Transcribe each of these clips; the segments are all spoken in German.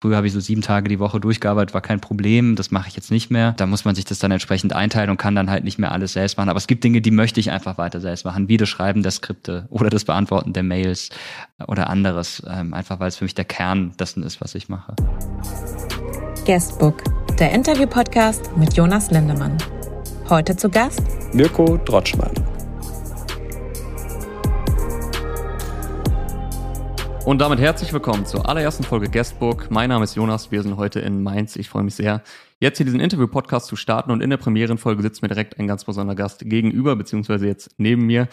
Früher habe ich so sieben Tage die Woche durchgearbeitet, war kein Problem. Das mache ich jetzt nicht mehr. Da muss man sich das dann entsprechend einteilen und kann dann halt nicht mehr alles selbst machen. Aber es gibt Dinge, die möchte ich einfach weiter selbst machen, wie das Schreiben der Skripte oder das Beantworten der Mails oder anderes. Ähm, einfach weil es für mich der Kern dessen ist, was ich mache. Guestbook, der Interview-Podcast mit Jonas Lindemann. Heute zu Gast Mirko Drotschmann. Und damit herzlich willkommen zur allerersten Folge Guestbook. Mein Name ist Jonas, wir sind heute in Mainz. Ich freue mich sehr, jetzt hier diesen Interview-Podcast zu starten. Und in der Premierenfolge sitzt mir direkt ein ganz besonderer Gast gegenüber, beziehungsweise jetzt neben mir.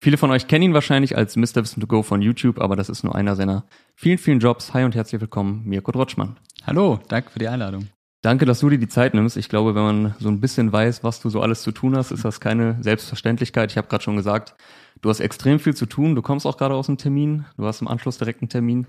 Viele von euch kennen ihn wahrscheinlich als Mr. Wissen to Go von YouTube, aber das ist nur einer seiner vielen, vielen Jobs. Hi und herzlich willkommen, Mirko Drotschmann. Hallo, danke für die Einladung. Danke, dass du dir die Zeit nimmst. Ich glaube, wenn man so ein bisschen weiß, was du so alles zu tun hast, ist das keine Selbstverständlichkeit. Ich habe gerade schon gesagt, du hast extrem viel zu tun. Du kommst auch gerade aus einem Termin. Du hast im Anschluss direkt einen Termin.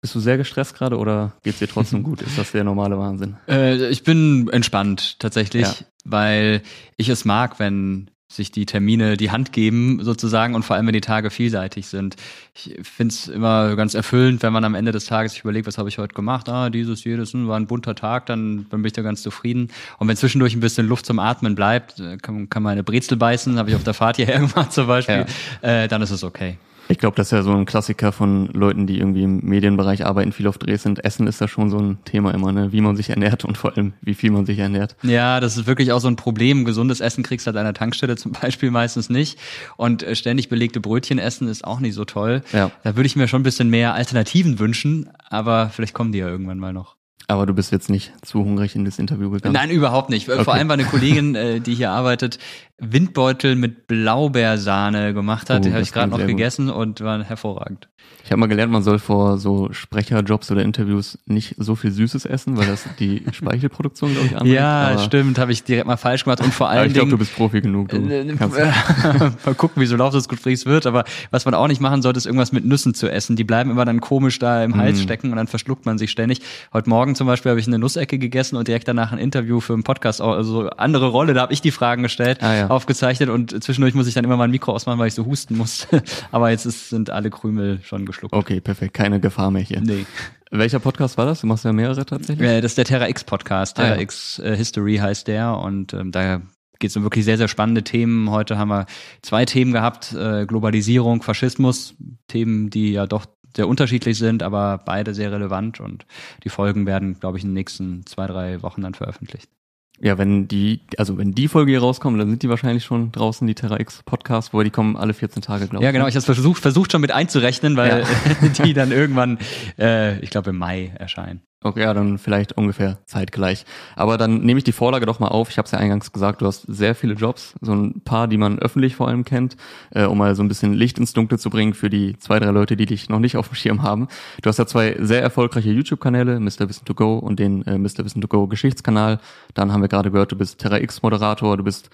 Bist du sehr gestresst gerade oder geht's dir trotzdem gut? Ist das der normale Wahnsinn? Äh, ich bin entspannt tatsächlich, ja. weil ich es mag, wenn sich die Termine die Hand geben sozusagen und vor allem, wenn die Tage vielseitig sind. Ich finde es immer ganz erfüllend, wenn man am Ende des Tages sich überlegt, was habe ich heute gemacht? Ah, dieses, jedes, hm, war ein bunter Tag, dann, dann bin ich da ganz zufrieden. Und wenn zwischendurch ein bisschen Luft zum Atmen bleibt, äh, kann, kann man eine Brezel beißen, habe ich auf der Fahrt hierher gemacht zum Beispiel, ja. äh, dann ist es okay. Ich glaube, das ist ja so ein Klassiker von Leuten, die irgendwie im Medienbereich arbeiten, viel auf Drehs sind. Essen ist da schon so ein Thema immer, ne? wie man sich ernährt und vor allem, wie viel man sich ernährt. Ja, das ist wirklich auch so ein Problem. Gesundes Essen kriegst du halt an der Tankstelle zum Beispiel meistens nicht. Und äh, ständig belegte Brötchen essen ist auch nicht so toll. Ja. Da würde ich mir schon ein bisschen mehr Alternativen wünschen, aber vielleicht kommen die ja irgendwann mal noch. Aber du bist jetzt nicht zu hungrig in das Interview gegangen? Nein, überhaupt nicht. Okay. Vor allem war eine Kollegin, äh, die hier arbeitet, Windbeutel mit Blaubeersahne gemacht hat. Oh, die habe ich gerade noch gegessen gut. und war hervorragend. Ich habe mal gelernt, man soll vor so Sprecherjobs oder Interviews nicht so viel Süßes essen, weil das die Speichelproduktion, glaube ich, anregt. Ja, aber stimmt, habe ich direkt mal falsch gemacht und vor allem. Ich glaube, du bist Profi genug. Du äh, mal gucken, wie so laut das Gespräch wird. Aber was man auch nicht machen sollte, ist irgendwas mit Nüssen zu essen. Die bleiben immer dann komisch da im Hals mm. stecken und dann verschluckt man sich ständig. Heute Morgen zum Beispiel habe ich eine Nussecke gegessen und direkt danach ein Interview für einen Podcast, also andere Rolle, da habe ich die Fragen gestellt, ah, ja. aufgezeichnet und zwischendurch muss ich dann immer mein Mikro ausmachen, weil ich so husten muss. aber jetzt ist, sind alle Krümel schon geschluckt. Okay, perfekt. Keine Gefahr mehr hier. Nee. Welcher Podcast war das? Du machst ja mehrere tatsächlich. Äh, das ist der Terra X Podcast. Terra ah, ja. X äh, History heißt der und ähm, da geht es um wirklich sehr, sehr spannende Themen. Heute haben wir zwei Themen gehabt, äh, Globalisierung, Faschismus, Themen, die ja doch sehr unterschiedlich sind, aber beide sehr relevant und die Folgen werden, glaube ich, in den nächsten zwei, drei Wochen dann veröffentlicht. Ja, wenn die, also wenn die Folge hier rauskommt, dann sind die wahrscheinlich schon draußen, die Terra X Podcast, wo die kommen alle 14 Tage, glaube ich. Ja, genau. Ne? Ich habe versucht, versucht schon mit einzurechnen, weil ja. die dann irgendwann, äh, ich glaube, im Mai erscheinen. Okay, ja, dann vielleicht ungefähr zeitgleich. Aber dann nehme ich die Vorlage doch mal auf. Ich habe es ja eingangs gesagt, du hast sehr viele Jobs, so ein paar, die man öffentlich vor allem kennt, äh, um mal so ein bisschen Licht ins Dunkle zu bringen für die zwei, drei Leute, die dich noch nicht auf dem Schirm haben. Du hast ja zwei sehr erfolgreiche YouTube-Kanäle, Mr. Wissen to Go und den äh, Mr. Wissen to Go Geschichtskanal. Dann haben wir gerade gehört, du bist Terra X Moderator, du bist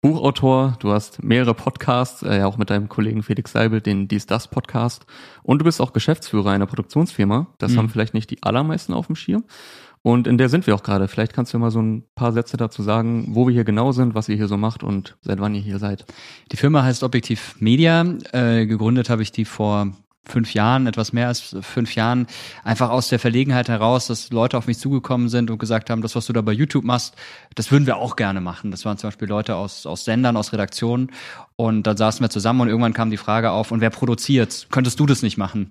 Buchautor, du hast mehrere Podcasts, äh, auch mit deinem Kollegen Felix Seibel, den Dies Das Podcast. Und du bist auch Geschäftsführer einer Produktionsfirma. Das mhm. haben vielleicht nicht die allermeisten auf dem Schirm. Und in der sind wir auch gerade. Vielleicht kannst du mal so ein paar Sätze dazu sagen, wo wir hier genau sind, was ihr hier so macht und seit wann ihr hier seid. Die Firma heißt Objektiv Media. Äh, gegründet habe ich die vor fünf Jahren, etwas mehr als fünf Jahren, einfach aus der Verlegenheit heraus, dass Leute auf mich zugekommen sind und gesagt haben, das, was du da bei YouTube machst, das würden wir auch gerne machen. Das waren zum Beispiel Leute aus, aus Sendern, aus Redaktionen. Und dann saßen wir zusammen und irgendwann kam die Frage auf, und wer produziert? Könntest du das nicht machen?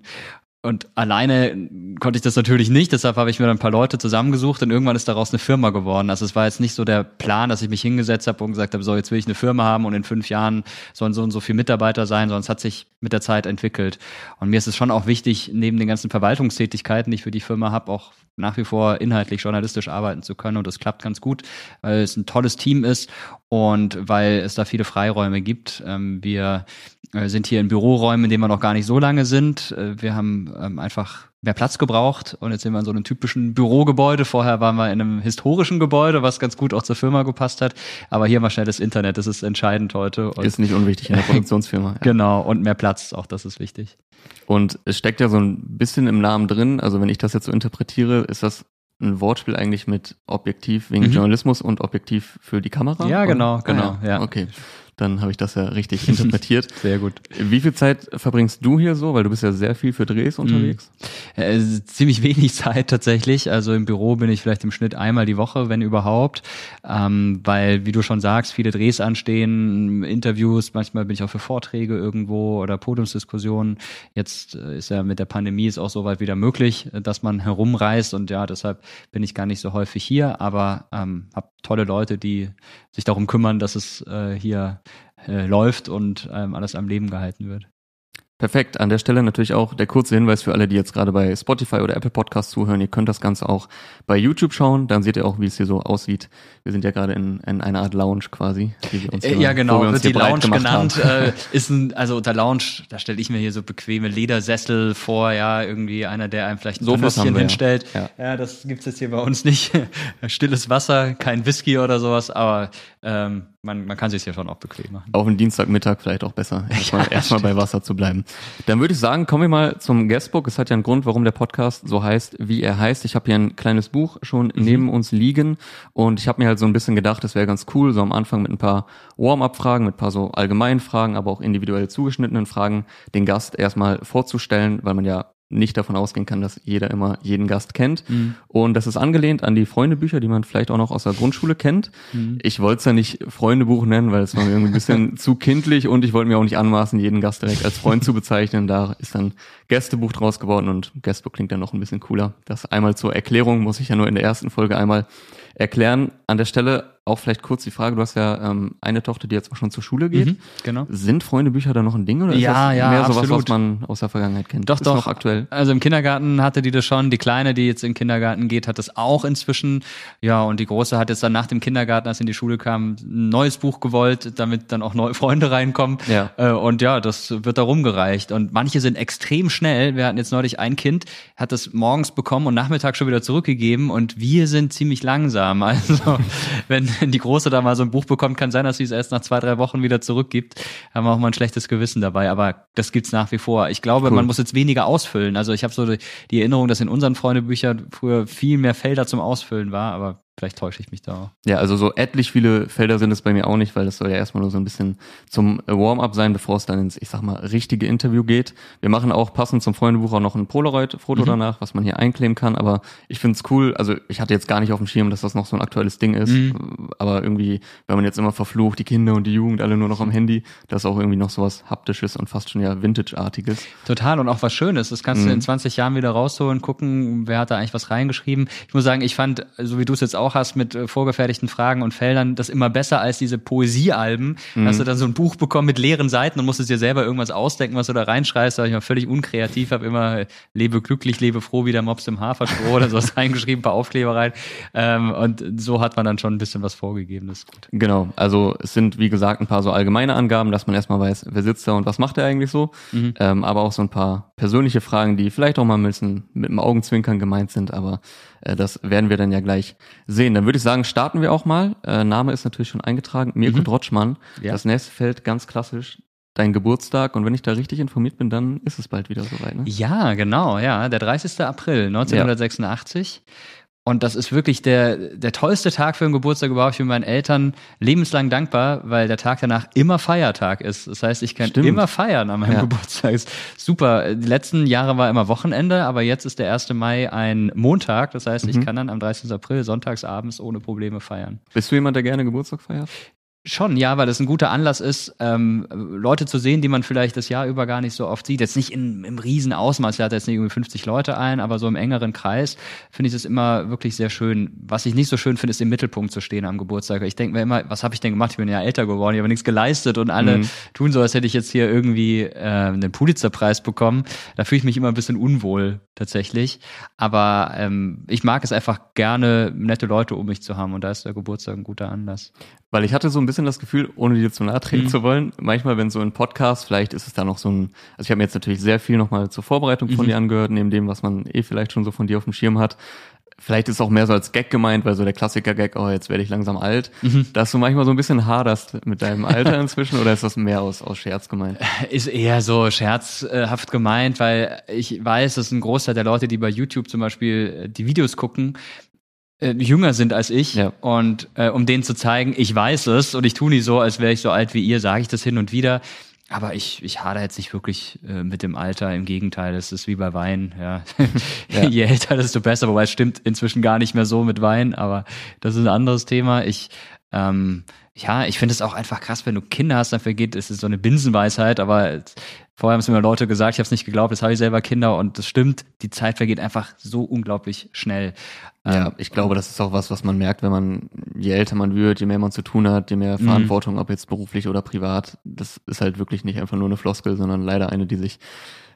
Und alleine konnte ich das natürlich nicht, deshalb habe ich mir dann ein paar Leute zusammengesucht und irgendwann ist daraus eine Firma geworden. Also es war jetzt nicht so der Plan, dass ich mich hingesetzt habe und gesagt habe, so jetzt will ich eine Firma haben und in fünf Jahren sollen so und so viele Mitarbeiter sein, sondern es hat sich mit der Zeit entwickelt. Und mir ist es schon auch wichtig, neben den ganzen Verwaltungstätigkeiten, die ich für die Firma habe, auch nach wie vor inhaltlich journalistisch arbeiten zu können. Und das klappt ganz gut, weil es ein tolles Team ist und weil es da viele Freiräume gibt. Ähm, wir äh, sind hier in Büroräumen, in denen wir noch gar nicht so lange sind. Äh, wir haben ähm, einfach mehr Platz gebraucht und jetzt sind wir in so einem typischen Bürogebäude. Vorher waren wir in einem historischen Gebäude, was ganz gut auch zur Firma gepasst hat. Aber hier mal schnell das Internet, das ist entscheidend heute. Und ist nicht unwichtig in der Produktionsfirma. Ja. Genau, und mehr Platz, auch das ist wichtig. Und es steckt ja so ein bisschen im Namen drin, also wenn ich das jetzt so interpretiere, ist das ein Wortspiel eigentlich mit Objektiv wegen mhm. Journalismus und Objektiv für die Kamera? Ja, genau, genau. Ah, ja. ja. Okay. Dann habe ich das ja richtig interpretiert. Sehr gut. Wie viel Zeit verbringst du hier so? Weil du bist ja sehr viel für Drehs unterwegs. Äh, ziemlich wenig Zeit tatsächlich. Also im Büro bin ich vielleicht im Schnitt einmal die Woche, wenn überhaupt. Ähm, weil, wie du schon sagst, viele Drehs anstehen, Interviews, manchmal bin ich auch für Vorträge irgendwo oder Podiumsdiskussionen. Jetzt äh, ist ja mit der Pandemie ist auch soweit wieder möglich, dass man herumreist und ja, deshalb bin ich gar nicht so häufig hier, aber ähm, habe tolle Leute, die sich darum kümmern, dass es äh, hier äh, läuft und ähm, alles am Leben gehalten wird. Perfekt. An der Stelle natürlich auch der kurze Hinweis für alle, die jetzt gerade bei Spotify oder Apple Podcasts zuhören. Ihr könnt das Ganze auch bei YouTube schauen. Dann seht ihr auch, wie es hier so aussieht. Wir sind ja gerade in, in einer Art Lounge quasi. Die wir uns äh, hier, ja, genau. Wir Wird die Lounge genannt. Äh, ist ein, also unter Lounge, da stelle ich mir hier so bequeme Ledersessel vor. Ja, irgendwie einer, der einem vielleicht ein Sofas hinstellt. Ja. ja, das gibt's jetzt hier bei uns nicht. Stilles Wasser, kein Whisky oder sowas. Aber ähm, man, man kann sich ja schon auch bequem machen. Auf einen Dienstagmittag vielleicht auch besser, erstmal ja, erst bei Wasser zu bleiben. Dann würde ich sagen, kommen wir mal zum Guestbook. Es hat ja einen Grund, warum der Podcast so heißt, wie er heißt. Ich habe hier ein kleines Buch schon mhm. neben uns liegen und ich habe mir halt so ein bisschen gedacht, es wäre ganz cool, so am Anfang mit ein paar Warm-up-Fragen, mit ein paar so allgemeinen Fragen, aber auch individuell zugeschnittenen Fragen, den Gast erstmal vorzustellen, weil man ja nicht davon ausgehen kann, dass jeder immer jeden Gast kennt. Mhm. Und das ist angelehnt an die Freundebücher, die man vielleicht auch noch aus der Grundschule kennt. Mhm. Ich wollte es ja nicht Freundebuch nennen, weil es war mir irgendwie ein bisschen zu kindlich und ich wollte mir auch nicht anmaßen, jeden Gast direkt als Freund zu bezeichnen. Da ist dann Gästebuch draus geworden und Gästebuch klingt dann noch ein bisschen cooler. Das einmal zur Erklärung muss ich ja nur in der ersten Folge einmal erklären. An der Stelle auch vielleicht kurz die Frage, du hast ja ähm, eine Tochter, die jetzt auch schon zur Schule geht. Mhm, genau. Sind Freundebücher da noch ein Ding oder ist ja, das ja, mehr absolut. sowas, was man aus der Vergangenheit kennt? Doch, ist doch. Noch aktuell. Also im Kindergarten hatte die das schon. Die Kleine, die jetzt in den Kindergarten geht, hat das auch inzwischen. Ja, und die Große hat jetzt dann nach dem Kindergarten, als sie in die Schule kam, ein neues Buch gewollt, damit dann auch neue Freunde reinkommen. Ja. Äh, und ja, das wird da rumgereicht. Und manche sind extrem schnell. Wir hatten jetzt neulich ein Kind, hat das morgens bekommen und nachmittags schon wieder zurückgegeben. Und wir sind ziemlich langsam. Also wenn die Große da mal so ein Buch bekommt, kann sein, dass sie es erst nach zwei, drei Wochen wieder zurückgibt. Haben wir auch mal ein schlechtes Gewissen dabei, aber das gibt's nach wie vor. Ich glaube, cool. man muss jetzt weniger ausfüllen. Also ich habe so die Erinnerung, dass in unseren Freundebüchern früher viel mehr Felder zum Ausfüllen war, aber Vielleicht täusche ich mich da. Ja, also so etlich viele Felder sind es bei mir auch nicht, weil das soll ja erstmal nur so ein bisschen zum Warm-up sein, bevor es dann ins, ich sag mal, richtige Interview geht. Wir machen auch passend zum Freundebuch auch noch ein Polaroid-Foto mhm. danach, was man hier einkleben kann. Aber ich finde es cool, also ich hatte jetzt gar nicht auf dem Schirm, dass das noch so ein aktuelles Ding ist. Mhm. Aber irgendwie, wenn man jetzt immer verflucht, die Kinder und die Jugend alle nur noch am Handy, das ist auch irgendwie noch sowas Haptisches und fast schon ja Vintage-artiges. Total und auch was Schönes. Das kannst mhm. du in 20 Jahren wieder rausholen, gucken, wer hat da eigentlich was reingeschrieben. Ich muss sagen, ich fand, so wie du es jetzt auch auch hast mit äh, vorgefertigten Fragen und Feldern, das immer besser als diese Poesiealben. Mhm. Hast du dann so ein Buch bekommen mit leeren Seiten und musstest dir selber irgendwas ausdenken, was du da reinschreibst. Da war ich mal völlig unkreativ, habe immer äh, lebe glücklich, lebe froh wie der Mops im Haferstroh oder sowas reingeschrieben, paar Aufkleber rein. Ähm, und so hat man dann schon ein bisschen was vorgegeben. Das ist gut. Genau, also es sind wie gesagt ein paar so allgemeine Angaben, dass man erstmal weiß, wer sitzt da und was macht er eigentlich so. Mhm. Ähm, aber auch so ein paar persönliche Fragen, die vielleicht auch mal ein bisschen mit dem Augenzwinkern gemeint sind, aber das werden wir dann ja gleich sehen. Dann würde ich sagen, starten wir auch mal. Äh, Name ist natürlich schon eingetragen, Mirko mhm. Drotschmann. Ja. Das nächste Feld ganz klassisch dein Geburtstag und wenn ich da richtig informiert bin, dann ist es bald wieder soweit. Ne? Ja, genau, ja, der 30. April 1986. Ja. Und das ist wirklich der, der tollste Tag für einen Geburtstag überhaupt. Ich bin meinen Eltern lebenslang dankbar, weil der Tag danach immer Feiertag ist. Das heißt, ich kann Stimmt. immer feiern an meinem ja. Geburtstag. Ist super. Die letzten Jahre war immer Wochenende, aber jetzt ist der 1. Mai ein Montag. Das heißt, mhm. ich kann dann am 30. April sonntagsabends ohne Probleme feiern. Bist du jemand, der gerne Geburtstag feiert? Schon, ja, weil das ein guter Anlass ist, ähm, Leute zu sehen, die man vielleicht das Jahr über gar nicht so oft sieht. Jetzt nicht in, im riesen Ausmaß, er hat jetzt nicht irgendwie 50 Leute ein, aber so im engeren Kreis finde ich es immer wirklich sehr schön. Was ich nicht so schön finde, ist im Mittelpunkt zu stehen am Geburtstag. Ich denke mir immer, was habe ich denn gemacht? Ich bin ja älter geworden, ich habe nichts geleistet und alle mhm. tun so, als hätte ich jetzt hier irgendwie äh, einen Pulitzerpreis bekommen. Da fühle ich mich immer ein bisschen unwohl tatsächlich. Aber ähm, ich mag es einfach gerne, nette Leute um mich zu haben und da ist der Geburtstag ein guter Anlass. Weil ich hatte so ein bisschen das Gefühl, ohne dir zu nahe treten mhm. zu wollen, manchmal, wenn so ein Podcast, vielleicht ist es da noch so ein, also ich habe mir jetzt natürlich sehr viel nochmal zur Vorbereitung von mhm. dir angehört, neben dem, was man eh vielleicht schon so von dir auf dem Schirm hat. Vielleicht ist es auch mehr so als Gag gemeint, weil so der Klassiker-Gag, oh, jetzt werde ich langsam alt, mhm. dass du manchmal so ein bisschen haderst mit deinem Alter inzwischen oder ist das mehr aus, aus Scherz gemeint? Ist eher so scherzhaft gemeint, weil ich weiß, dass ein Großteil der Leute, die bei YouTube zum Beispiel die Videos gucken, äh, jünger sind als ich Ja. und äh, um denen zu zeigen, ich weiß es und ich tue nicht so, als wäre ich so alt wie ihr, sage ich das hin und wieder. Aber ich, ich hader jetzt nicht wirklich äh, mit dem Alter. Im Gegenteil, es ist wie bei Wein. Ja. Ja. Je älter, desto besser. Wobei es stimmt inzwischen gar nicht mehr so mit Wein. Aber das ist ein anderes Thema. Ich, ähm, ja, ich finde es auch einfach krass, wenn du Kinder hast, dann vergeht, es ist so eine Binsenweisheit. Aber vorher haben es mir Leute gesagt, ich habe es nicht geglaubt. Jetzt habe ich selber Kinder und das stimmt. Die Zeit vergeht einfach so unglaublich schnell. Ja, Ähm, ich glaube, das ist auch was, was man merkt, wenn man, je älter man wird, je mehr man zu tun hat, je mehr Verantwortung, ob jetzt beruflich oder privat, das ist halt wirklich nicht einfach nur eine Floskel, sondern leider eine, die sich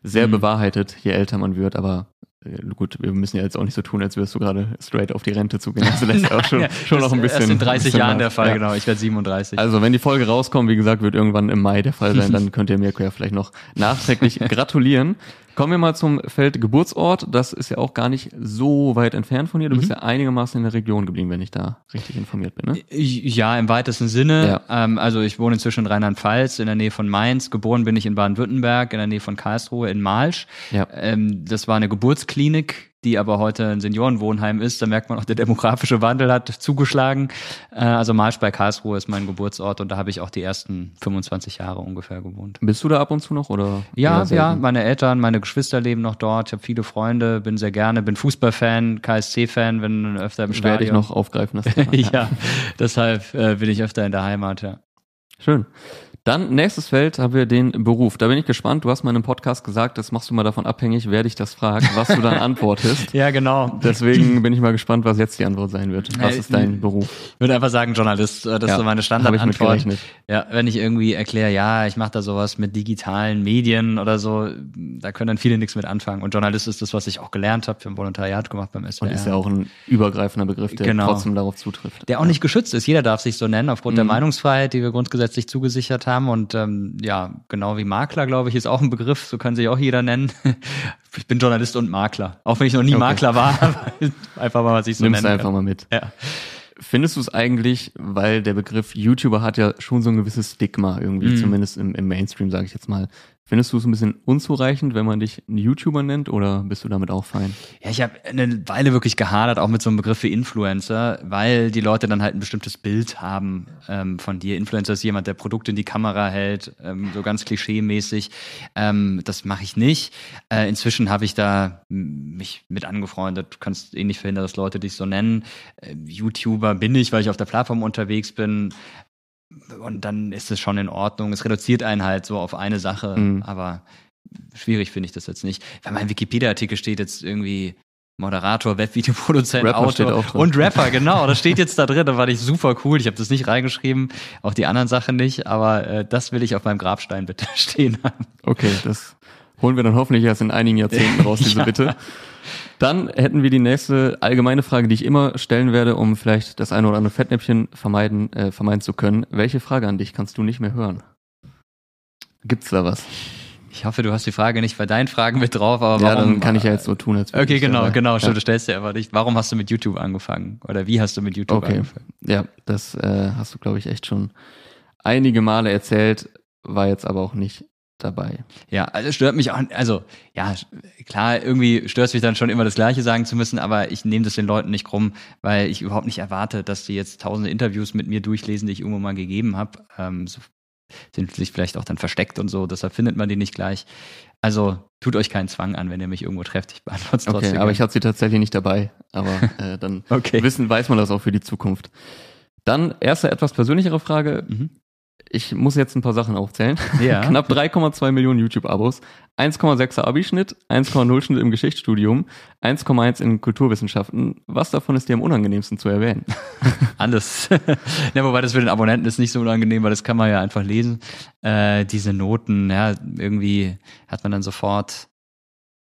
sehr Mhm. bewahrheitet, je älter man wird, aber äh, gut, wir müssen ja jetzt auch nicht so tun, als würdest du gerade straight auf die Rente zugehen. Also das ist ja auch schon, schon das noch ein bisschen. Erst in 30 bisschen Jahren der Fall, Ja. genau. Ich werde 37. Also wenn die Folge rauskommt, wie gesagt, wird irgendwann im Mai der Fall sein, dann könnt ihr Mirko ja vielleicht noch nachträglich gratulieren. Kommen wir mal zum Feld Geburtsort. Das ist ja auch gar nicht so weit entfernt von dir. Du bist ja einigermaßen in der Region geblieben, wenn ich da richtig informiert bin. Ne? Ja, im weitesten Sinne. Ja. Ähm, also ich wohne inzwischen in Rheinland-Pfalz, in der Nähe von Mainz. Geboren bin ich in Baden-Württemberg, in der Nähe von Karlsruhe, in Malsch. Ja. Ähm, das war eine Geburtsklinik, die aber heute ein Seniorenwohnheim ist. Da merkt man auch, der demografische Wandel hat zugeschlagen. Äh, also Malsch bei Karlsruhe ist mein Geburtsort und da habe ich auch die ersten 25 Jahre ungefähr gewohnt. Bist du da ab und zu noch oder? Ja, ja, meine Eltern, meine Geschwister leben noch dort. Ich habe viele Freunde, bin sehr gerne, bin Fußballfan, KSC-Fan, bin öfter im Werde ich Stadion. noch aufgreifen. Das Thema. ja, deshalb äh, bin ich öfter in der Heimat, ja. Schön. Dann nächstes Feld haben wir den Beruf. Da bin ich gespannt. Du hast mal in einem Podcast gesagt, das machst du mal davon abhängig, wer dich das fragt, was du dann antwortest. Ja, genau. Deswegen bin ich mal gespannt, was jetzt die Antwort sein wird. Was ist dein Beruf? Ich würde einfach sagen Journalist. äh, Das Ja, ist so meine hab ich mit Standardantwort. Ja, wenn ich irgendwie erkläre, ja, ich mache da sowas mit digitalen Medien oder so, da können dann viele nichts mit anfangen. Und Journalist ist das, was ich auch gelernt habe. Ich habe ein Volontariat gemacht beim SWR. Und ist ja auch ein übergreifender Begriff, der Genau. trotzdem darauf zutrifft. der auch nicht geschützt ist. Jeder darf sich so nennen, aufgrund Mhm. der Meinungsfreiheit, die wir grundgesetzlich zugesichert haben. Und ähm, ja, genau wie Makler, glaube ich, ist auch ein Begriff, so kann sich auch jeder nennen. Ich bin Journalist und Makler. Auch wenn ich noch nie Okay. Makler war, einfach mal, was ich so Nimmst nennen einfach kann. mal mit. Ja. Findest du es eigentlich, weil der Begriff YouTuber hat ja schon so ein gewisses Stigma irgendwie, Mhm. zumindest im, im Mainstream, sage ich jetzt mal. Findest du es ein bisschen unzureichend, wenn man dich einen YouTuber nennt oder bist du damit auch fein? Ja, ich habe eine Weile wirklich gehadert, auch mit so einem Begriff wie Influencer, weil die Leute dann halt ein bestimmtes Bild haben ähm, von dir. Influencer ist jemand, der Produkte in die Kamera hält, ähm, so ganz klischee-mäßig. Ähm, das mache ich nicht. Äh, inzwischen habe ich da mich mit angefreundet. Du kannst eh nicht verhindern, dass Leute dich so nennen. Äh, YouTuber bin ich, weil ich auf der Plattform unterwegs bin. Und dann ist es schon in Ordnung. Es reduziert einen halt so auf eine Sache, Mhm. aber schwierig finde ich das jetzt nicht. Weil mein Wikipedia-Artikel steht jetzt irgendwie Moderator, Webvideoproduzent, Rapper Autor und Rapper, genau. Das steht jetzt da drin. Da war ich super cool. Ich habe das nicht reingeschrieben, auch die anderen Sachen nicht, aber äh, das will ich auf meinem Grabstein bitte stehen haben. Okay, das holen wir dann hoffentlich erst in einigen Jahrzehnten raus, diese Ja. Bitte. Dann hätten wir die nächste allgemeine Frage, die ich immer stellen werde, um vielleicht das eine oder andere Fettnäpfchen vermeiden, äh, vermeiden zu können. Welche Frage an dich kannst du nicht mehr hören? Gibt's da was? Ich hoffe, du hast die Frage nicht bei deinen Fragen mit drauf, aber ja, warum? dann kann ich ja jetzt so tun, als Okay, ich genau, dabei- genau. Ja. Stimmt, du stellst dir aber nicht. Warum hast du mit YouTube angefangen? Oder wie hast du mit YouTube Okay. angefangen? Ja, das äh, hast du, glaube ich, echt schon einige Male erzählt, war jetzt aber auch nicht dabei. Ja, also stört mich auch, also ja, klar, irgendwie stört es mich dann schon immer das Gleiche sagen zu müssen, aber ich nehme das den Leuten nicht krumm, weil ich überhaupt nicht erwarte, dass die jetzt tausende Interviews mit mir durchlesen, die ich irgendwo mal gegeben habe. Ähm, so sind sich vielleicht auch dann versteckt und so, deshalb findet man die nicht gleich. Also tut euch keinen Zwang an, wenn ihr mich irgendwo trefft. Ich beantworte es Okay, trotzdem. aber gerne. ich hatte sie tatsächlich nicht dabei. Aber äh, dann Okay. wissen, weiß man das auch für die Zukunft. Dann erste etwas persönlichere Frage. Mhm. Ich muss jetzt ein paar Sachen aufzählen. Ja. Knapp 3,2 Millionen YouTube-Abos, 1,6er Abischnitt, 1,0 Schnitt im Geschichtsstudium, 1,1 in Kulturwissenschaften. Was davon ist dir am unangenehmsten zu erwähnen? Alles. ja, wobei das für den Abonnenten ist nicht so unangenehm, weil das kann man ja einfach lesen. Äh, diese Noten, ja, irgendwie hat man dann sofort,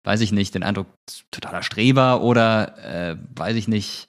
weiß ich nicht, den Eindruck, totaler Streber oder äh, weiß ich nicht,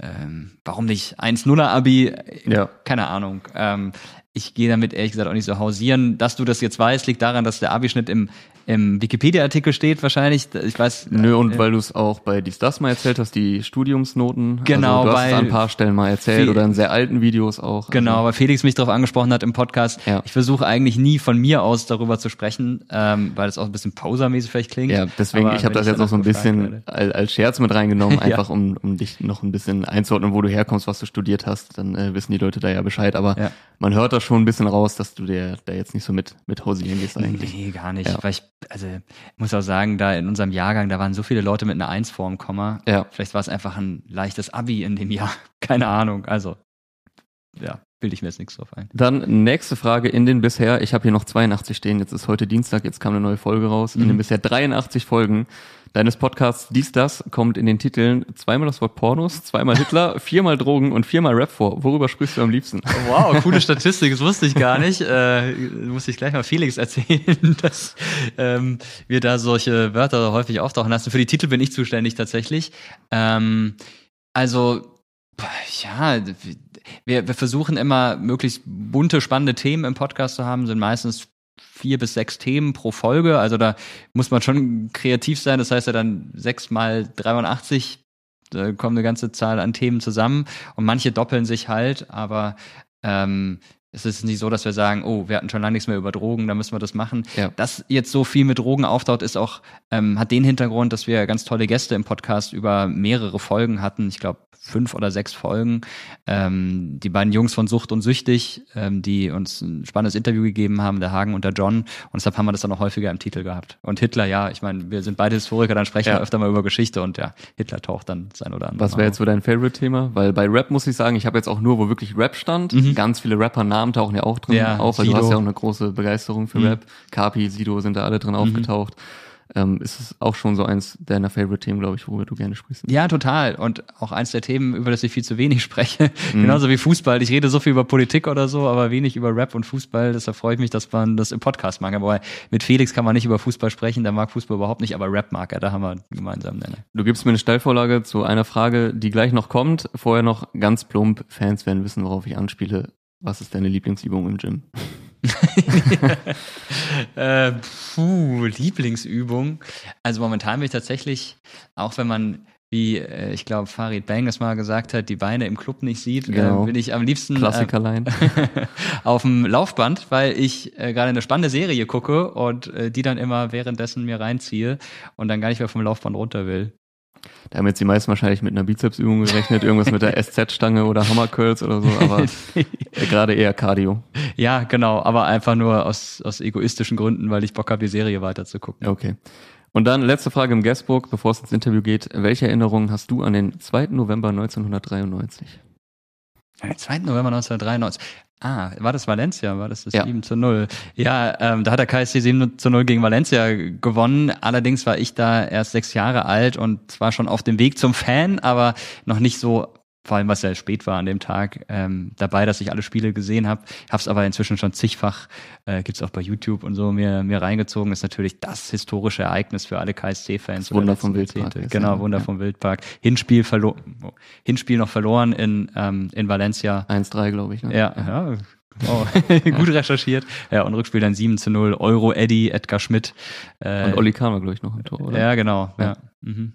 ähm, warum nicht 1-0er Abi? Ja. Keine Ahnung. Ähm, ich gehe damit ehrlich gesagt auch nicht so hausieren. Dass du das jetzt weißt, liegt daran, dass der Abischnitt im im Wikipedia-Artikel steht wahrscheinlich. Ich weiß. Nö, und äh, weil du es auch bei dies das mal erzählt hast, die Studiumsnoten. Genau. Also du hast es an ein paar Stellen mal erzählt oder in sehr alten Videos auch. Genau, also. weil Felix mich darauf angesprochen hat im Podcast. Ja. Ich versuche eigentlich nie von mir aus darüber zu sprechen, ähm, weil es auch ein bisschen pausermäßig vielleicht klingt. Ja, deswegen, Aber ich habe das jetzt auch so ein bisschen als, als Scherz mit reingenommen, einfach ja. um, um dich noch ein bisschen einzuordnen, wo du herkommst, was du studiert hast. Dann äh, wissen die Leute da ja Bescheid. Aber ja. man hört da schon ein bisschen raus, dass du der da jetzt nicht so mit, mit hausieren gehst eigentlich. Nee, gar nicht. Weil ich, also ich muss auch sagen, da in unserem Jahrgang, da waren so viele Leute mit einer Eins vorm Komma. Ja. Vielleicht war es einfach ein leichtes Abi in dem Jahr. Keine Ahnung. Also, ja, bilde ich mir jetzt nichts drauf ein. Dann nächste Frage in den bisher, ich habe hier noch 82 stehen, jetzt ist heute Dienstag, jetzt kam eine neue Folge raus. Mhm. In den bisher 83 Folgen deines Podcasts Dies, Das kommt in den Titeln zweimal das Wort Pornos, zweimal Hitler, viermal Drogen und viermal Rap vor. Worüber sprichst du am liebsten? Wow, coole Statistik, das wusste ich gar nicht. Äh, muss ich gleich mal Felix erzählen, dass ähm, wir da solche Wörter häufig auftauchen lassen. Für die Titel bin ich zuständig tatsächlich. Ähm, also, ja, wir, wir versuchen immer möglichst bunte, spannende Themen im Podcast zu haben, sind meistens vier bis sechs Themen pro Folge. Also da muss man schon kreativ sein. Das heißt ja dann sechs mal 83, da kommt eine ganze Zahl an Themen zusammen und manche doppeln sich halt, aber ähm, es ist nicht so, dass wir sagen, oh, wir hatten schon lange nichts mehr über Drogen, da müssen wir das machen. Ja. Dass jetzt so viel mit Drogen auftaucht, ist auch, ähm, hat den Hintergrund, dass wir ganz tolle Gäste im Podcast über mehrere Folgen hatten. Ich glaube, fünf oder sechs Folgen. Ähm, die beiden Jungs von Sucht und Süchtig, ähm, die uns ein spannendes Interview gegeben haben, der Hagen und der John. Und deshalb haben wir das dann auch häufiger im Titel gehabt. Und Hitler, ja, ich meine, wir sind beide Historiker, dann sprechen ja. wir öfter mal über Geschichte und ja, Hitler taucht dann sein oder andere. Was wäre jetzt so dein Favorite-Thema? Weil bei Rap muss ich sagen, ich habe jetzt auch nur, wo wirklich Rap stand. Mhm. Ganz viele Rapper-Namen tauchen ja auch drin ja, auf, weil Sido. du hast ja auch eine große Begeisterung für mhm. Rap. Kapi, Sido sind da alle drin mhm. aufgetaucht ähm, ist es auch schon so eins deiner Favorite-Themen, glaube ich, worüber du gerne sprichst. Ja, total. Und auch eins der Themen, über das ich viel zu wenig spreche. Mhm. Genauso wie Fußball. Ich rede so viel über Politik oder so, aber wenig über Rap und Fußball. Deshalb freue ich mich, dass man das im Podcast mag. Aber mit Felix kann man nicht über Fußball sprechen. Der mag Fußball überhaupt nicht, aber Rap mag er. Da haben wir einen gemeinsamen Nenner. Du gibst mir eine Steilvorlage zu einer Frage, die gleich noch kommt. Vorher noch ganz plump. Fans werden wissen, worauf ich anspiele. Was ist deine Lieblingsübung im Gym? äh, puh, Lieblingsübung. Also momentan bin ich tatsächlich, auch wenn man wie äh, ich glaube Farid Bang es mal gesagt hat, die Beine im Club nicht sieht, äh, genau. äh, bin ich am liebsten Klassikerlein. Äh, auf dem Laufband, weil ich äh, gerade eine spannende Serie gucke und die dann immer währenddessen mir reinziehe und dann gar nicht mehr vom Laufband runter will. Da haben jetzt die meisten wahrscheinlich mit einer Bizepsübung gerechnet, irgendwas mit der SZ-Stange oder Hammercurls oder so, aber gerade eher Cardio. Ja, genau, aber einfach nur aus, aus egoistischen Gründen, weil ich Bock habe, die Serie weiter zu gucken. Okay. Und dann letzte Frage im Guestbook, bevor es ins Interview geht. Welche Erinnerungen hast du an den 2. November 1993? Den 2. November 1993. Ah, war das Valencia? War das das ja. 7 zu 0? Ja, ähm, da hat der KSC 7 zu 0 gegen Valencia gewonnen. Allerdings war ich da erst sechs Jahre alt und zwar schon auf dem Weg zum Fan, aber noch nicht so vor allem was ja spät war an dem Tag, ähm, dabei, dass ich alle Spiele gesehen habe. Habe es aber inzwischen schon zigfach, äh, gibt auch bei YouTube und so, mir, mir reingezogen. Ist natürlich das historische Ereignis für alle KSC-Fans. Wunder vom Wildpark. Genau, Wunder ja. vom Wildpark. Hinspiel, verlo Hinspiel noch verloren in, ähm, in Valencia. 1-3, glaube ich. Ne? Ja, ja. Oh, gut recherchiert. Ja, und Rückspiel dann 7 zu 0. Euro Eddy, Edgar Schmidt. Äh, und Olli Kahn glaube ich, noch im Tor, oder? Ja, genau. Ja. ja. Mhm.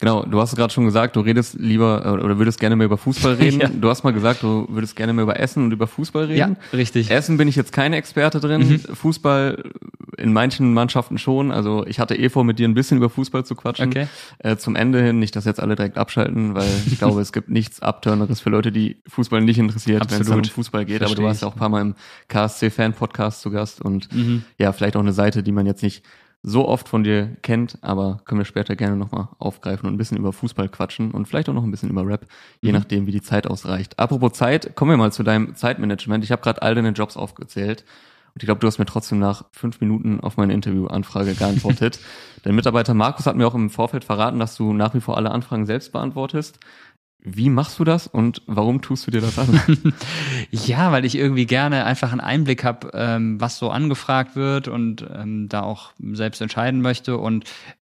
Genau, du hast gerade schon gesagt, du redest lieber äh, oder würdest gerne mehr über Fußball reden. ja. Du hast mal gesagt, du würdest gerne mehr über Essen und über Fußball reden. Ja, richtig. Essen bin ich jetzt keine Experte drin. Mhm. Fußball in manchen Mannschaften schon. Also ich hatte eh vor, mit dir ein bisschen über Fußball zu quatschen. Okay. Äh, zum Ende hin, nicht, dass jetzt alle direkt abschalten, weil ich glaube, es gibt nichts Abturneres für Leute, die Fußball nicht interessiert, wenn es um Fußball geht. Versteh Aber du warst ja auch ein paar Mal im KSC-Fan-Podcast zu Gast und mhm. ja, vielleicht auch eine Seite, die man jetzt nicht so oft von dir kennt, aber können wir später gerne nochmal aufgreifen und ein bisschen über Fußball quatschen und vielleicht auch noch ein bisschen über Rap, je mhm. nachdem, wie die Zeit ausreicht. Apropos Zeit, kommen wir mal zu deinem Zeitmanagement. Ich habe gerade all deine Jobs aufgezählt und ich glaube, du hast mir trotzdem nach fünf Minuten auf meine Interviewanfrage geantwortet. Dein Mitarbeiter Markus hat mir auch im Vorfeld verraten, dass du nach wie vor alle Anfragen selbst beantwortest. Wie machst du das und warum tust du dir das an? ja, weil ich irgendwie gerne einfach einen Einblick habe, ähm, was so angefragt wird und ähm, da auch selbst entscheiden möchte. Und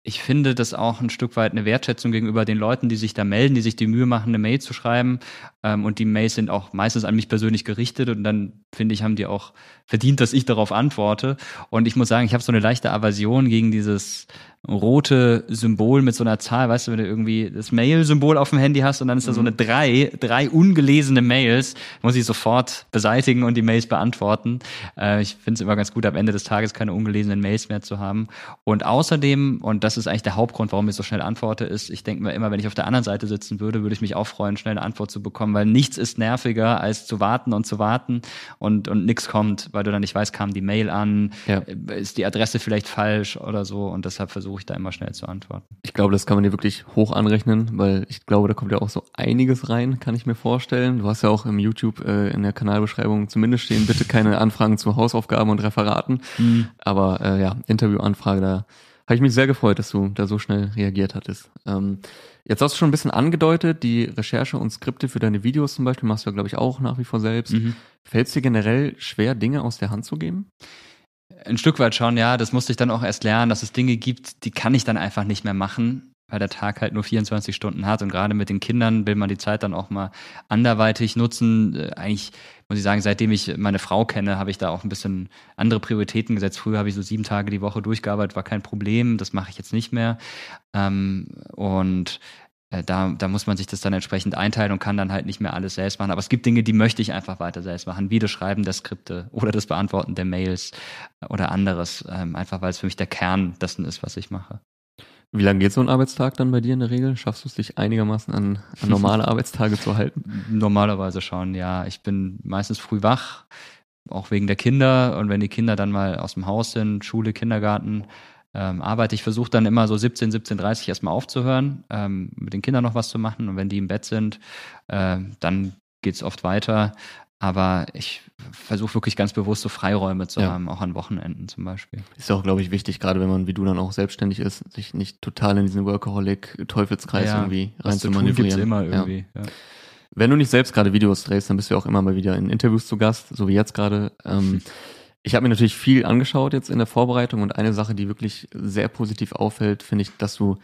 ich finde das auch ein Stück weit eine Wertschätzung gegenüber den Leuten, die sich da melden, die sich die Mühe machen, eine Mail zu schreiben. Ähm, und die Mails sind auch meistens an mich persönlich gerichtet und dann finde ich, haben die auch verdient, dass ich darauf antworte. Und ich muss sagen, ich habe so eine leichte Aversion gegen dieses rote Symbol mit so einer Zahl, weißt du, wenn du irgendwie das Mail-Symbol auf dem Handy hast und dann ist da so eine mhm. drei, drei ungelesene Mails, muss ich sofort beseitigen und die Mails beantworten. Äh, ich finde es immer ganz gut, am Ende des Tages keine ungelesenen Mails mehr zu haben. Und außerdem, und das ist eigentlich der Hauptgrund, warum ich so schnell antworte, ist, ich denke mir immer, wenn ich auf der anderen Seite sitzen würde, würde ich mich auch freuen, schnell eine Antwort zu bekommen, weil nichts ist nerviger, als zu warten und zu warten und, und nichts kommt, weil du dann nicht weißt, kam die Mail an, ja. ist die Adresse vielleicht falsch oder so und deshalb versuche versuche ich da immer schnell zu antworten. Ich glaube, das kann man dir wirklich hoch anrechnen, weil ich glaube, da kommt ja auch so einiges rein, kann ich mir vorstellen. Du hast ja auch im YouTube äh, in der Kanalbeschreibung zumindest stehen, bitte keine Anfragen zu Hausaufgaben und Referaten. Mhm. Aber äh, ja, Interviewanfrage, da habe ich mich sehr gefreut, dass du da so schnell reagiert hattest. Ähm, jetzt hast du schon ein bisschen angedeutet, die Recherche und Skripte für deine Videos zum Beispiel machst du ja, glaube ich, auch nach wie vor selbst. Mhm. Fällt es dir generell schwer, Dinge aus der Hand zu geben? Ein Stück weit schon, ja. Das musste ich dann auch erst lernen, dass es Dinge gibt, die kann ich dann einfach nicht mehr machen, weil der Tag halt nur 24 Stunden hat. Und gerade mit den Kindern will man die Zeit dann auch mal anderweitig nutzen. Äh, eigentlich muss ich sagen, seitdem ich meine Frau kenne, habe ich da auch ein bisschen andere Prioritäten gesetzt. Früher habe ich so sieben Tage die Woche durchgearbeitet, war kein Problem. Das mache ich jetzt nicht mehr. Ähm, und da, da muss man sich das dann entsprechend einteilen und kann dann halt nicht mehr alles selbst machen. Aber es gibt Dinge, die möchte ich einfach weiter selbst machen, wie das Schreiben der Skripte oder das Beantworten der Mails oder anderes, ähm, einfach weil es für mich der Kern dessen ist, was ich mache. Wie lange geht so ein Arbeitstag dann bei dir in der Regel? Schaffst du es dich einigermaßen an, an normale Arbeitstage zu halten? Normalerweise schon, ja. Ich bin meistens früh wach, auch wegen der Kinder. Und wenn die Kinder dann mal aus dem Haus sind, Schule, Kindergarten, ähm, arbeite. Ich versuche dann immer so 17, 17.30 erstmal aufzuhören, ähm, mit den Kindern noch was zu machen. Und wenn die im Bett sind, äh, dann geht's oft weiter. Aber ich versuche wirklich ganz bewusst so Freiräume zu ja. haben, auch an Wochenenden zum Beispiel. Ist auch, glaube ich, wichtig, gerade wenn man wie du dann auch selbstständig ist, sich nicht total in diesen Workaholic-Teufelskreis ja, irgendwie rein zu manövrieren. immer irgendwie. Ja. Wenn du nicht selbst gerade Videos drehst, dann bist du auch immer mal wieder in Interviews zu Gast, so wie jetzt gerade. Ähm, Ich habe mir natürlich viel angeschaut jetzt in der Vorbereitung und eine Sache, die wirklich sehr positiv auffällt, finde ich, dass du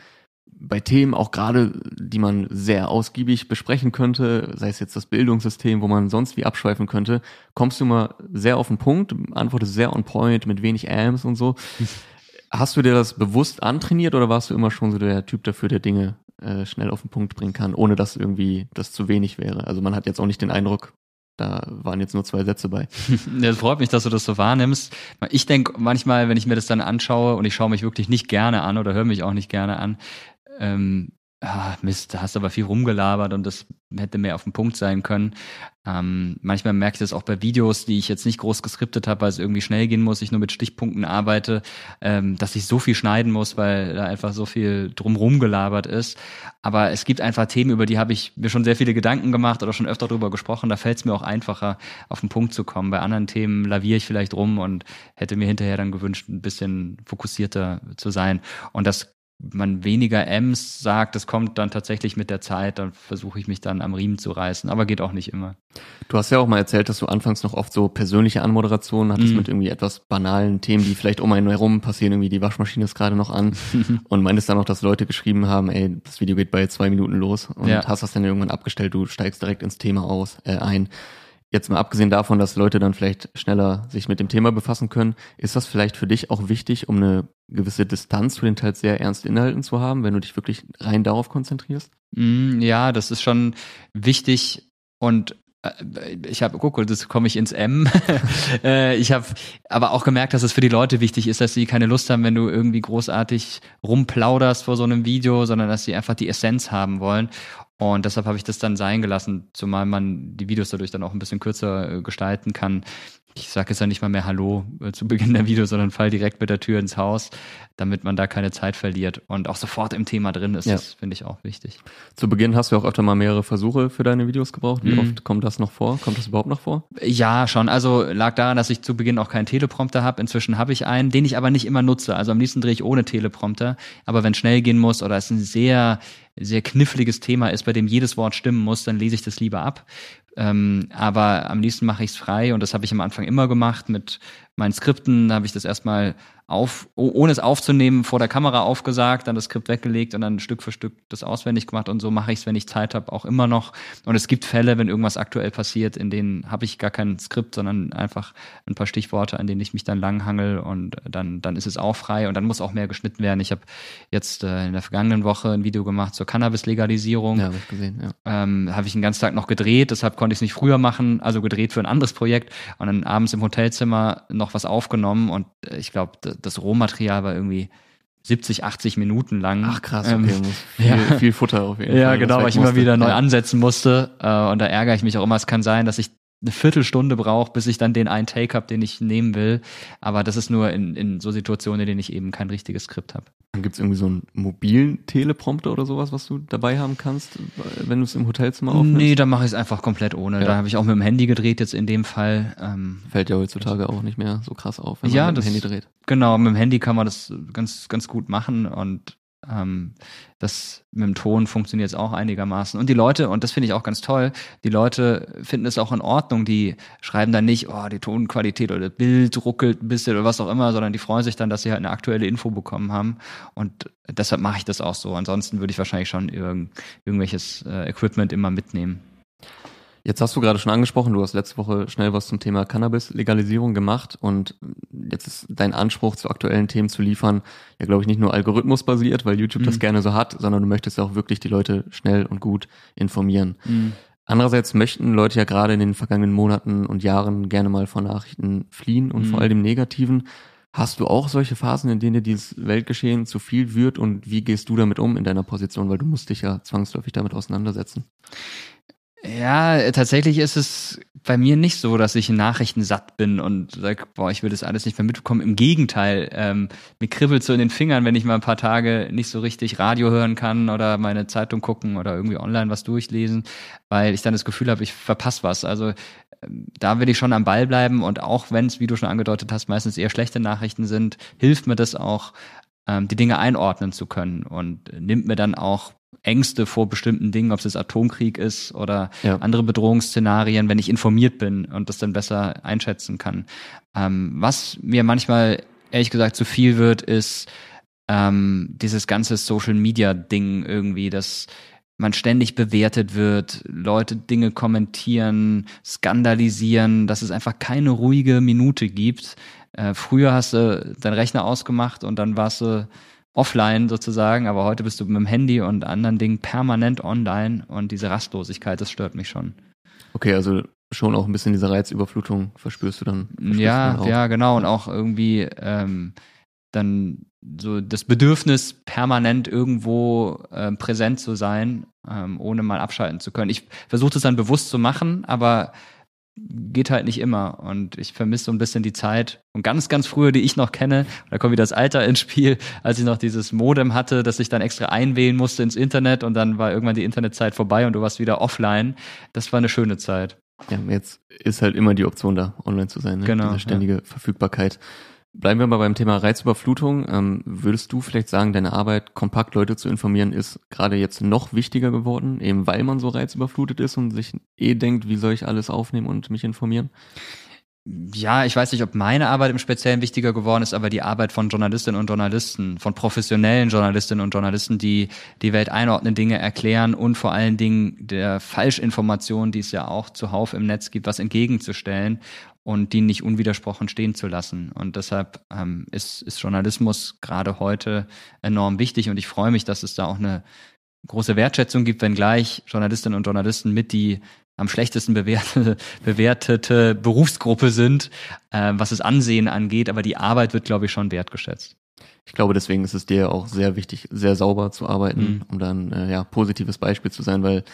bei Themen auch gerade, die man sehr ausgiebig besprechen könnte, sei es jetzt das Bildungssystem, wo man sonst wie abschweifen könnte, kommst du immer sehr auf den Punkt, antwortest sehr on point mit wenig Ams und so. Hast du dir das bewusst antrainiert oder warst du immer schon so der Typ dafür, der Dinge äh, schnell auf den Punkt bringen kann, ohne dass irgendwie das zu wenig wäre? Also man hat jetzt auch nicht den Eindruck, da waren jetzt nur zwei Sätze bei. Das freut mich, dass du das so wahrnimmst. Ich denke manchmal, wenn ich mir das dann anschaue und ich schaue mich wirklich nicht gerne an oder höre mich auch nicht gerne an, ähm, ah, Mist, da hast du aber viel rumgelabert und das hätte mehr auf den Punkt sein können. Ähm, manchmal merke ich das auch bei Videos, die ich jetzt nicht groß geskriptet habe, weil es irgendwie schnell gehen muss, ich nur mit Stichpunkten arbeite, ähm, dass ich so viel schneiden muss, weil da einfach so viel drumrum gelabert ist. Aber es gibt einfach Themen, über die habe ich mir schon sehr viele Gedanken gemacht oder schon öfter drüber gesprochen. Da fällt es mir auch einfacher, auf den Punkt zu kommen. Bei anderen Themen laviere ich vielleicht rum und hätte mir hinterher dann gewünscht, ein bisschen fokussierter zu sein. Und das man weniger M's sagt, das kommt dann tatsächlich mit der Zeit, dann versuche ich mich dann am Riemen zu reißen, aber geht auch nicht immer. Du hast ja auch mal erzählt, dass du anfangs noch oft so persönliche Anmoderationen hattest mm. mit irgendwie etwas banalen Themen, die vielleicht um einen herum passieren, irgendwie die Waschmaschine ist gerade noch an und meintest dann auch, dass Leute geschrieben haben, ey, das Video geht bei zwei Minuten los und ja. hast das dann irgendwann abgestellt, du steigst direkt ins Thema aus, äh, ein. Jetzt mal abgesehen davon, dass Leute dann vielleicht schneller sich mit dem Thema befassen können, ist das vielleicht für dich auch wichtig, um eine gewisse Distanz zu den teils sehr ernsten Inhalten zu haben, wenn du dich wirklich rein darauf konzentrierst? Mm, ja, das ist schon wichtig und äh, ich habe, guck, das komme ich ins M. Äh, ich habe aber auch gemerkt, dass es für die Leute wichtig ist, dass sie keine Lust haben, wenn du irgendwie großartig rumplauderst vor so einem Video, sondern dass sie einfach die Essenz haben wollen. Und deshalb habe ich das dann sein gelassen, zumal man die Videos dadurch dann auch ein bisschen kürzer äh, gestalten kann. Ich sage jetzt ja nicht mal mehr Hallo äh, zu Beginn der Videos, sondern fall direkt mit der Tür ins Haus, damit man da keine Zeit verliert und auch sofort im Thema drin ist. Ja. Das finde ich auch wichtig. Zu Beginn hast du auch öfter mal mehrere Versuche für deine Videos gebraucht. Wie mhm. oft kommt das noch vor? Kommt das überhaupt noch vor? Ja, schon. Also lag daran, dass ich zu Beginn auch keinen Teleprompter habe. Inzwischen habe ich einen, den ich aber nicht immer nutze. Also am liebsten drehe ich ohne Teleprompter. Aber wenn schnell gehen muss oder es ein sehr sehr kniffliges Thema ist, bei dem jedes Wort stimmen muss, dann lese ich das lieber ab. Ähm, aber am liebsten mache ich es frei und das habe ich am Anfang immer gemacht mit meinen Skripten. habe ich das erstmal auf, ohne es aufzunehmen, vor der Kamera aufgesagt, dann das Skript weggelegt und dann Stück für Stück das auswendig gemacht und so mache ich es, wenn ich Zeit habe, auch immer noch. Und es gibt Fälle, wenn irgendwas aktuell passiert, in denen habe ich gar kein Skript, sondern einfach ein paar Stichworte, an denen ich mich dann langhangel und dann, dann ist es auch frei und dann muss auch mehr geschnitten werden. Ich habe jetzt äh, in der vergangenen Woche ein Video gemacht zur Cannabis-Legalisierung. Ja, habe ich gesehen, ja. Ähm, habe ich den ganzen Tag noch gedreht, deshalb konnte ich es nicht früher machen, also gedreht für ein anderes Projekt und dann abends im Hotelzimmer noch was aufgenommen und äh, ich glaube, das Rohmaterial war irgendwie 70, 80 Minuten lang. Ach krass, okay. Ähm, viel, ja. viel Futter auf jeden ja, Fall. Ja, genau, weil ich immer wieder neu ansetzen musste. Äh, und da ärgere ich mich auch immer. Es kann sein, dass ich eine Viertelstunde brauche, bis ich dann den einen Take habe, den ich nehmen will. Aber das ist nur in, in so Situationen, in denen ich eben kein richtiges Skript habe. Dann gibt es irgendwie so einen mobilen Teleprompter oder sowas, was du dabei haben kannst, wenn du es im Hotelzimmer aufnimmst? Nee, da mache ich es einfach komplett ohne. Ja. Da habe ich auch mit dem Handy gedreht jetzt in dem Fall. Ähm, Fällt ja heutzutage auch nicht mehr so krass auf, wenn man mit dem Handy dreht. Genau, mit dem Handy kann man das ganz, ganz gut machen und ähm, das mit dem Ton funktioniert es auch einigermaßen. Und die Leute, und das finde ich auch ganz toll, die Leute finden es auch in Ordnung. Die schreiben dann nicht, oh, die Tonqualität oder das Bild ruckelt ein bisschen oder was auch immer, sondern die freuen sich dann, dass sie halt eine aktuelle Info bekommen haben. Und deshalb mache ich das auch so. Ansonsten würde ich wahrscheinlich schon irgend, irgendwelches äh, Equipment immer mitnehmen. Jetzt hast du gerade schon angesprochen, du hast letzte Woche schnell was zum Thema Cannabis-Legalisierung gemacht und jetzt ist dein Anspruch zu aktuellen Themen zu liefern, ja glaube ich nicht nur algorithmusbasiert, weil YouTube mhm. das gerne so hat, sondern du möchtest auch wirklich die Leute schnell und gut informieren. Mhm. Andererseits möchten Leute ja gerade in den vergangenen Monaten und Jahren gerne mal von Nachrichten fliehen und mhm. vor allem dem Negativen. Hast du auch solche Phasen, in denen dir dieses Weltgeschehen zu viel wird und wie gehst du damit um in deiner Position, weil du musst dich ja zwangsläufig damit auseinandersetzen? Ja, tatsächlich ist es bei mir nicht so, dass ich in Nachrichten satt bin und sage, boah, ich will das alles nicht mehr mitbekommen. Im Gegenteil, ähm, mir kribbelt so in den Fingern, wenn ich mal ein paar Tage nicht so richtig Radio hören kann oder meine Zeitung gucken oder irgendwie online was durchlesen, weil ich dann das Gefühl habe, ich verpasse was. Also ähm, da will ich schon am Ball bleiben und auch wenn es, wie du schon angedeutet hast, meistens eher schlechte Nachrichten sind, hilft mir das auch, ähm, die Dinge einordnen zu können und nimmt mir dann auch Ängste vor bestimmten Dingen, ob es jetzt Atomkrieg ist oder ja. andere Bedrohungsszenarien, wenn ich informiert bin und das dann besser einschätzen kann. Ähm, was mir manchmal ehrlich gesagt zu viel wird, ist ähm, dieses ganze Social Media Ding irgendwie, dass man ständig bewertet wird, Leute Dinge kommentieren, skandalisieren, dass es einfach keine ruhige Minute gibt. Äh, früher hast du deinen Rechner ausgemacht und dann warst du offline sozusagen, aber heute bist du mit dem Handy und anderen Dingen permanent online und diese Rastlosigkeit, das stört mich schon. Okay, also schon auch ein bisschen diese Reizüberflutung verspürst du dann. Verspürst ja, du dann ja, genau und auch irgendwie ähm, dann so das Bedürfnis, permanent irgendwo äh, präsent zu sein, ähm, ohne mal abschalten zu können. Ich versuche das dann bewusst zu machen, aber geht halt nicht immer. Und ich vermisse so ein bisschen die Zeit und ganz, ganz früher, die ich noch kenne. Da kommt wieder das Alter ins Spiel, als ich noch dieses Modem hatte, das ich dann extra einwählen musste ins Internet und dann war irgendwann die Internetzeit vorbei und du warst wieder offline. Das war eine schöne Zeit. Ja, jetzt ist halt immer die Option da, online zu sein. Ne? Genau. Diese ständige ja. Verfügbarkeit. Bleiben wir mal beim Thema Reizüberflutung. Ähm, würdest du vielleicht sagen, deine Arbeit, kompakt Leute zu informieren, ist gerade jetzt noch wichtiger geworden, eben weil man so reizüberflutet ist und sich eh denkt, wie soll ich alles aufnehmen und mich informieren? Ja, ich weiß nicht, ob meine Arbeit im Speziellen wichtiger geworden ist, aber die Arbeit von Journalistinnen und Journalisten, von professionellen Journalistinnen und Journalisten, die die Welt einordnen, Dinge erklären und vor allen Dingen der Falschinformation, die es ja auch zuhauf im Netz gibt, was entgegenzustellen und die nicht unwidersprochen stehen zu lassen. Und deshalb ähm, ist, ist Journalismus gerade heute enorm wichtig und ich freue mich, dass es da auch eine große Wertschätzung gibt, wenngleich Journalistinnen und Journalisten mit die am schlechtesten bewertete, bewertete Berufsgruppe sind, äh, was das Ansehen angeht, aber die Arbeit wird, glaube ich, schon wertgeschätzt. Ich glaube, deswegen ist es dir auch sehr wichtig, sehr sauber zu arbeiten, mhm. um dann äh, ja positives Beispiel zu sein, weil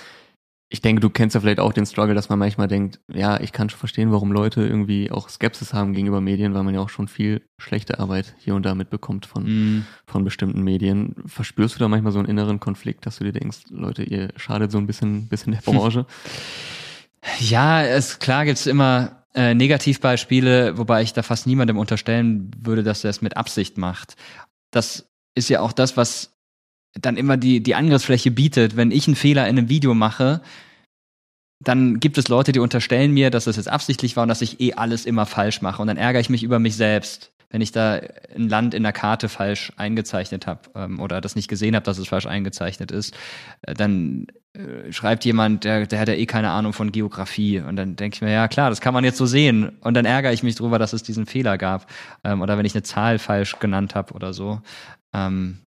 ich denke, du kennst ja vielleicht auch den Struggle, dass man manchmal denkt, ja, ich kann schon verstehen, warum Leute irgendwie auch Skepsis haben gegenüber Medien, weil man ja auch schon viel schlechte Arbeit hier und da mitbekommt von, mm. von bestimmten Medien. Verspürst du da manchmal so einen inneren Konflikt, dass du dir denkst, Leute, ihr schadet so ein bisschen, bisschen der Branche? Ja, es klar gibt's immer äh, Negativbeispiele, wobei ich da fast niemandem unterstellen würde, dass er es mit Absicht macht. Das ist ja auch das, was dann immer die, die Angriffsfläche bietet. Wenn ich einen Fehler in einem Video mache, dann gibt es Leute, die unterstellen mir, dass das jetzt absichtlich war und dass ich eh alles immer falsch mache. Und dann ärgere ich mich über mich selbst, wenn ich da ein Land in der Karte falsch eingezeichnet habe ähm, oder das nicht gesehen habe, dass es falsch eingezeichnet ist. Äh, dann äh, schreibt jemand, der, der hat ja eh keine Ahnung von Geografie. Und dann denke ich mir, ja klar, das kann man jetzt so sehen. Und dann ärgere ich mich drüber, dass es diesen Fehler gab. Ähm, oder wenn ich eine Zahl falsch genannt habe oder so. Ähm,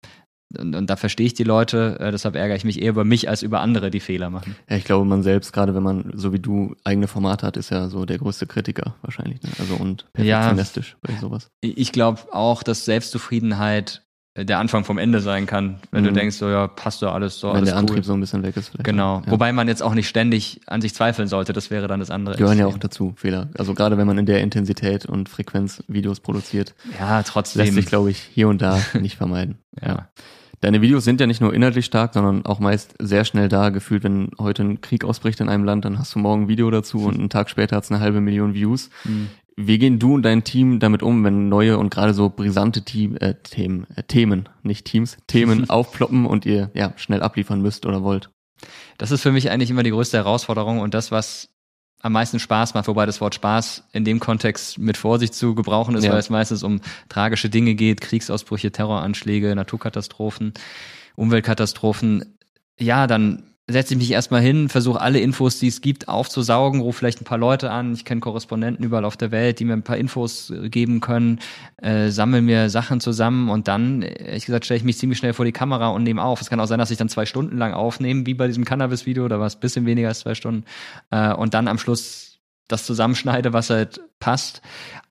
und, und, da verstehe ich die Leute, äh, deshalb ärgere ich mich eher über mich als über andere, die Fehler machen. Ja, ich glaube, man selbst, gerade wenn man, so wie du, eigene Formate hat, ist ja so der größte Kritiker wahrscheinlich. Ne? Also und perfektionistisch ja, bei sowas. Ich glaube auch, dass Selbstzufriedenheit der Anfang vom Ende sein kann, wenn mhm. du denkst, so ja, passt doch alles so. Wenn alles der Antrieb so ein bisschen weg ist. Vielleicht genau. Ja. Wobei man jetzt auch nicht ständig an sich zweifeln sollte, das wäre dann das andere. Gehören ja auch dazu, Fehler. Also gerade wenn man in der Intensität und Frequenz Videos produziert. Ja, trotzdem. Lässt sich, glaube ich, hier und da nicht vermeiden. ja. ja. Deine Videos sind ja nicht nur inhaltlich stark, sondern auch meist sehr schnell da. Gefühlt, wenn heute ein Krieg ausbricht in einem Land, dann hast du morgen ein Video dazu und einen Tag später hat es eine halbe Million Views. Mhm. Wie gehen du und dein Team damit um, wenn neue und gerade so brisante Team, äh, Themen, äh, Themen, nicht Teams, Themen aufploppen und ihr ja schnell abliefern müsst oder wollt? Das ist für mich eigentlich immer die größte Herausforderung und das, was am meisten Spaß macht, wobei das Wort Spaß in dem Kontext mit Vorsicht zu gebrauchen ist, ja. weil es meistens um tragische Dinge geht, Kriegsausbrüche, Terroranschläge, Naturkatastrophen, Umweltkatastrophen. Ja, dann setze ich mich erstmal hin, versuche alle Infos, die es gibt, aufzusaugen, rufe vielleicht ein paar Leute an. Ich kenne Korrespondenten überall auf der Welt, die mir ein paar Infos äh, geben können, äh, sammle mir Sachen zusammen und dann, ehrlich gesagt, stelle ich mich ziemlich schnell vor die Kamera und nehme auf. Es kann auch sein, dass ich dann zwei Stunden lang aufnehme, wie bei diesem Cannabis-Video, da war es bisschen weniger als zwei Stunden. Äh, und dann am Schluss das zusammenschneide, was halt passt.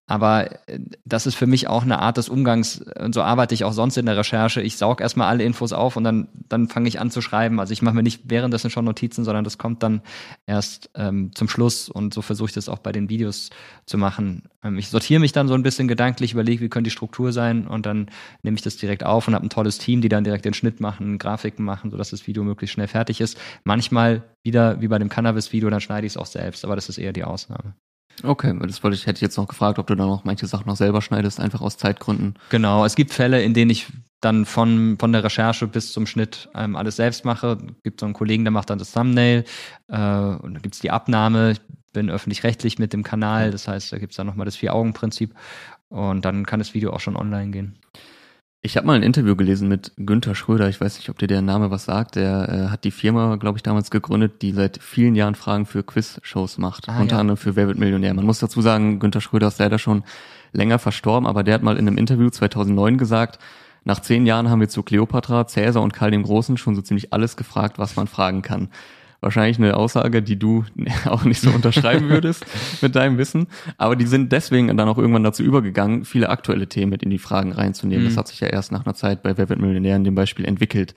Aber äh, das ist für mich auch eine Art des Umgangs und so arbeite ich auch sonst in der Recherche. Ich saug erstmal alle Infos auf und dann, dann fange ich an zu schreiben. Also ich mache mir nicht währenddessen schon Notizen, sondern das kommt dann erst ähm, zum Schluss und so versuche ich das auch bei den Videos zu machen. Ähm, ich sortiere mich dann so ein bisschen gedanklich, überlege, wie könnte die Struktur sein und dann nehme ich das direkt auf und habe ein tolles Team, die dann direkt den Schnitt machen, Grafiken machen, sodass das Video möglichst schnell fertig ist. Manchmal wieder wie bei dem Cannabis-Video, dann schneide ich es auch selbst, aber das ist eher die Ausnahme. Okay, das wollte ich, hätte ich jetzt noch gefragt, ob du dann noch manche Sachen noch selber schneidest, einfach aus Zeitgründen. Genau, es gibt Fälle, in denen ich dann von, von der Recherche bis zum Schnitt ähm, alles selbst mache. Es gibt so einen Kollegen, der macht dann das Thumbnail äh, und dann gibt's die Abnahme. Ich bin öffentlich-rechtlich mit dem Kanal, das heißt, da gibt's dann nochmal das Vier-Augen-Prinzip und dann kann das Video auch schon online gehen. Ich habe mal ein Interview gelesen mit Günther Schröder. Ich weiß nicht, ob dir der Name was sagt. Der äh, hat die Firma, glaube ich, damals gegründet, die seit vielen Jahren Fragen für Quiz-Shows macht. Ah, unter ja. anderem für Wer wird Millionär. Man muss dazu sagen, Günther Schröder ist leider schon länger verstorben, aber der hat mal in einem Interview 2009 gesagt, nach zehn Jahren haben wir zu Cleopatra, Cäsar und Karl dem Großen schon so ziemlich alles gefragt, was man fragen kann wahrscheinlich eine Aussage, die du auch nicht so unterschreiben würdest mit deinem Wissen. Aber die sind deswegen dann auch irgendwann dazu übergegangen, viele aktuelle Themen mit in die Fragen reinzunehmen. Mhm. Das hat sich ja erst nach einer Zeit bei Wer wird Millionär in dem Beispiel entwickelt.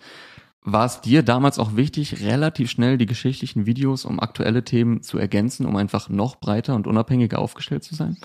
War es dir damals auch wichtig, relativ schnell die geschichtlichen Videos um aktuelle Themen zu ergänzen, um einfach noch breiter und unabhängiger aufgestellt zu sein?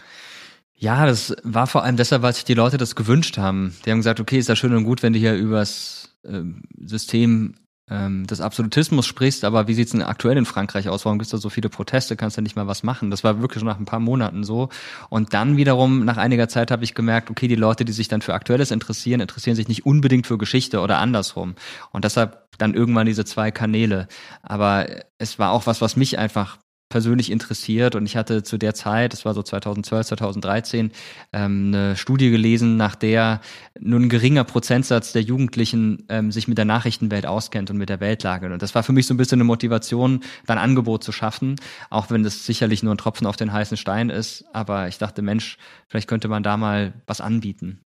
Ja, das war vor allem deshalb, weil sich die Leute das gewünscht haben. Die haben gesagt, okay, ist ja schön und gut, wenn du hier übers äh, System ähm, des Absolutismus sprichst, aber wie sieht's denn aktuell in Frankreich aus? Warum gibt's da so viele Proteste? Kannst du nicht mal was machen? Das war wirklich schon nach ein paar Monaten so. Und dann wiederum, nach einiger Zeit habe ich gemerkt, okay, die Leute, die sich dann für Aktuelles interessieren, interessieren sich nicht unbedingt für Geschichte oder andersrum. Und deshalb dann irgendwann diese zwei Kanäle. Aber es war auch was, was mich einfach persönlich interessiert und ich hatte zu der Zeit, das war so 2012, 2013, ähm, eine Studie gelesen, nach der nur ein geringer Prozentsatz der Jugendlichen ähm, sich mit der Nachrichtenwelt auskennt und mit der Weltlage. Und das war für mich so ein bisschen eine Motivation, dann Angebot zu schaffen, auch wenn das sicherlich nur ein Tropfen auf den heißen Stein ist. Aber ich dachte, Mensch, vielleicht könnte man da mal was anbieten.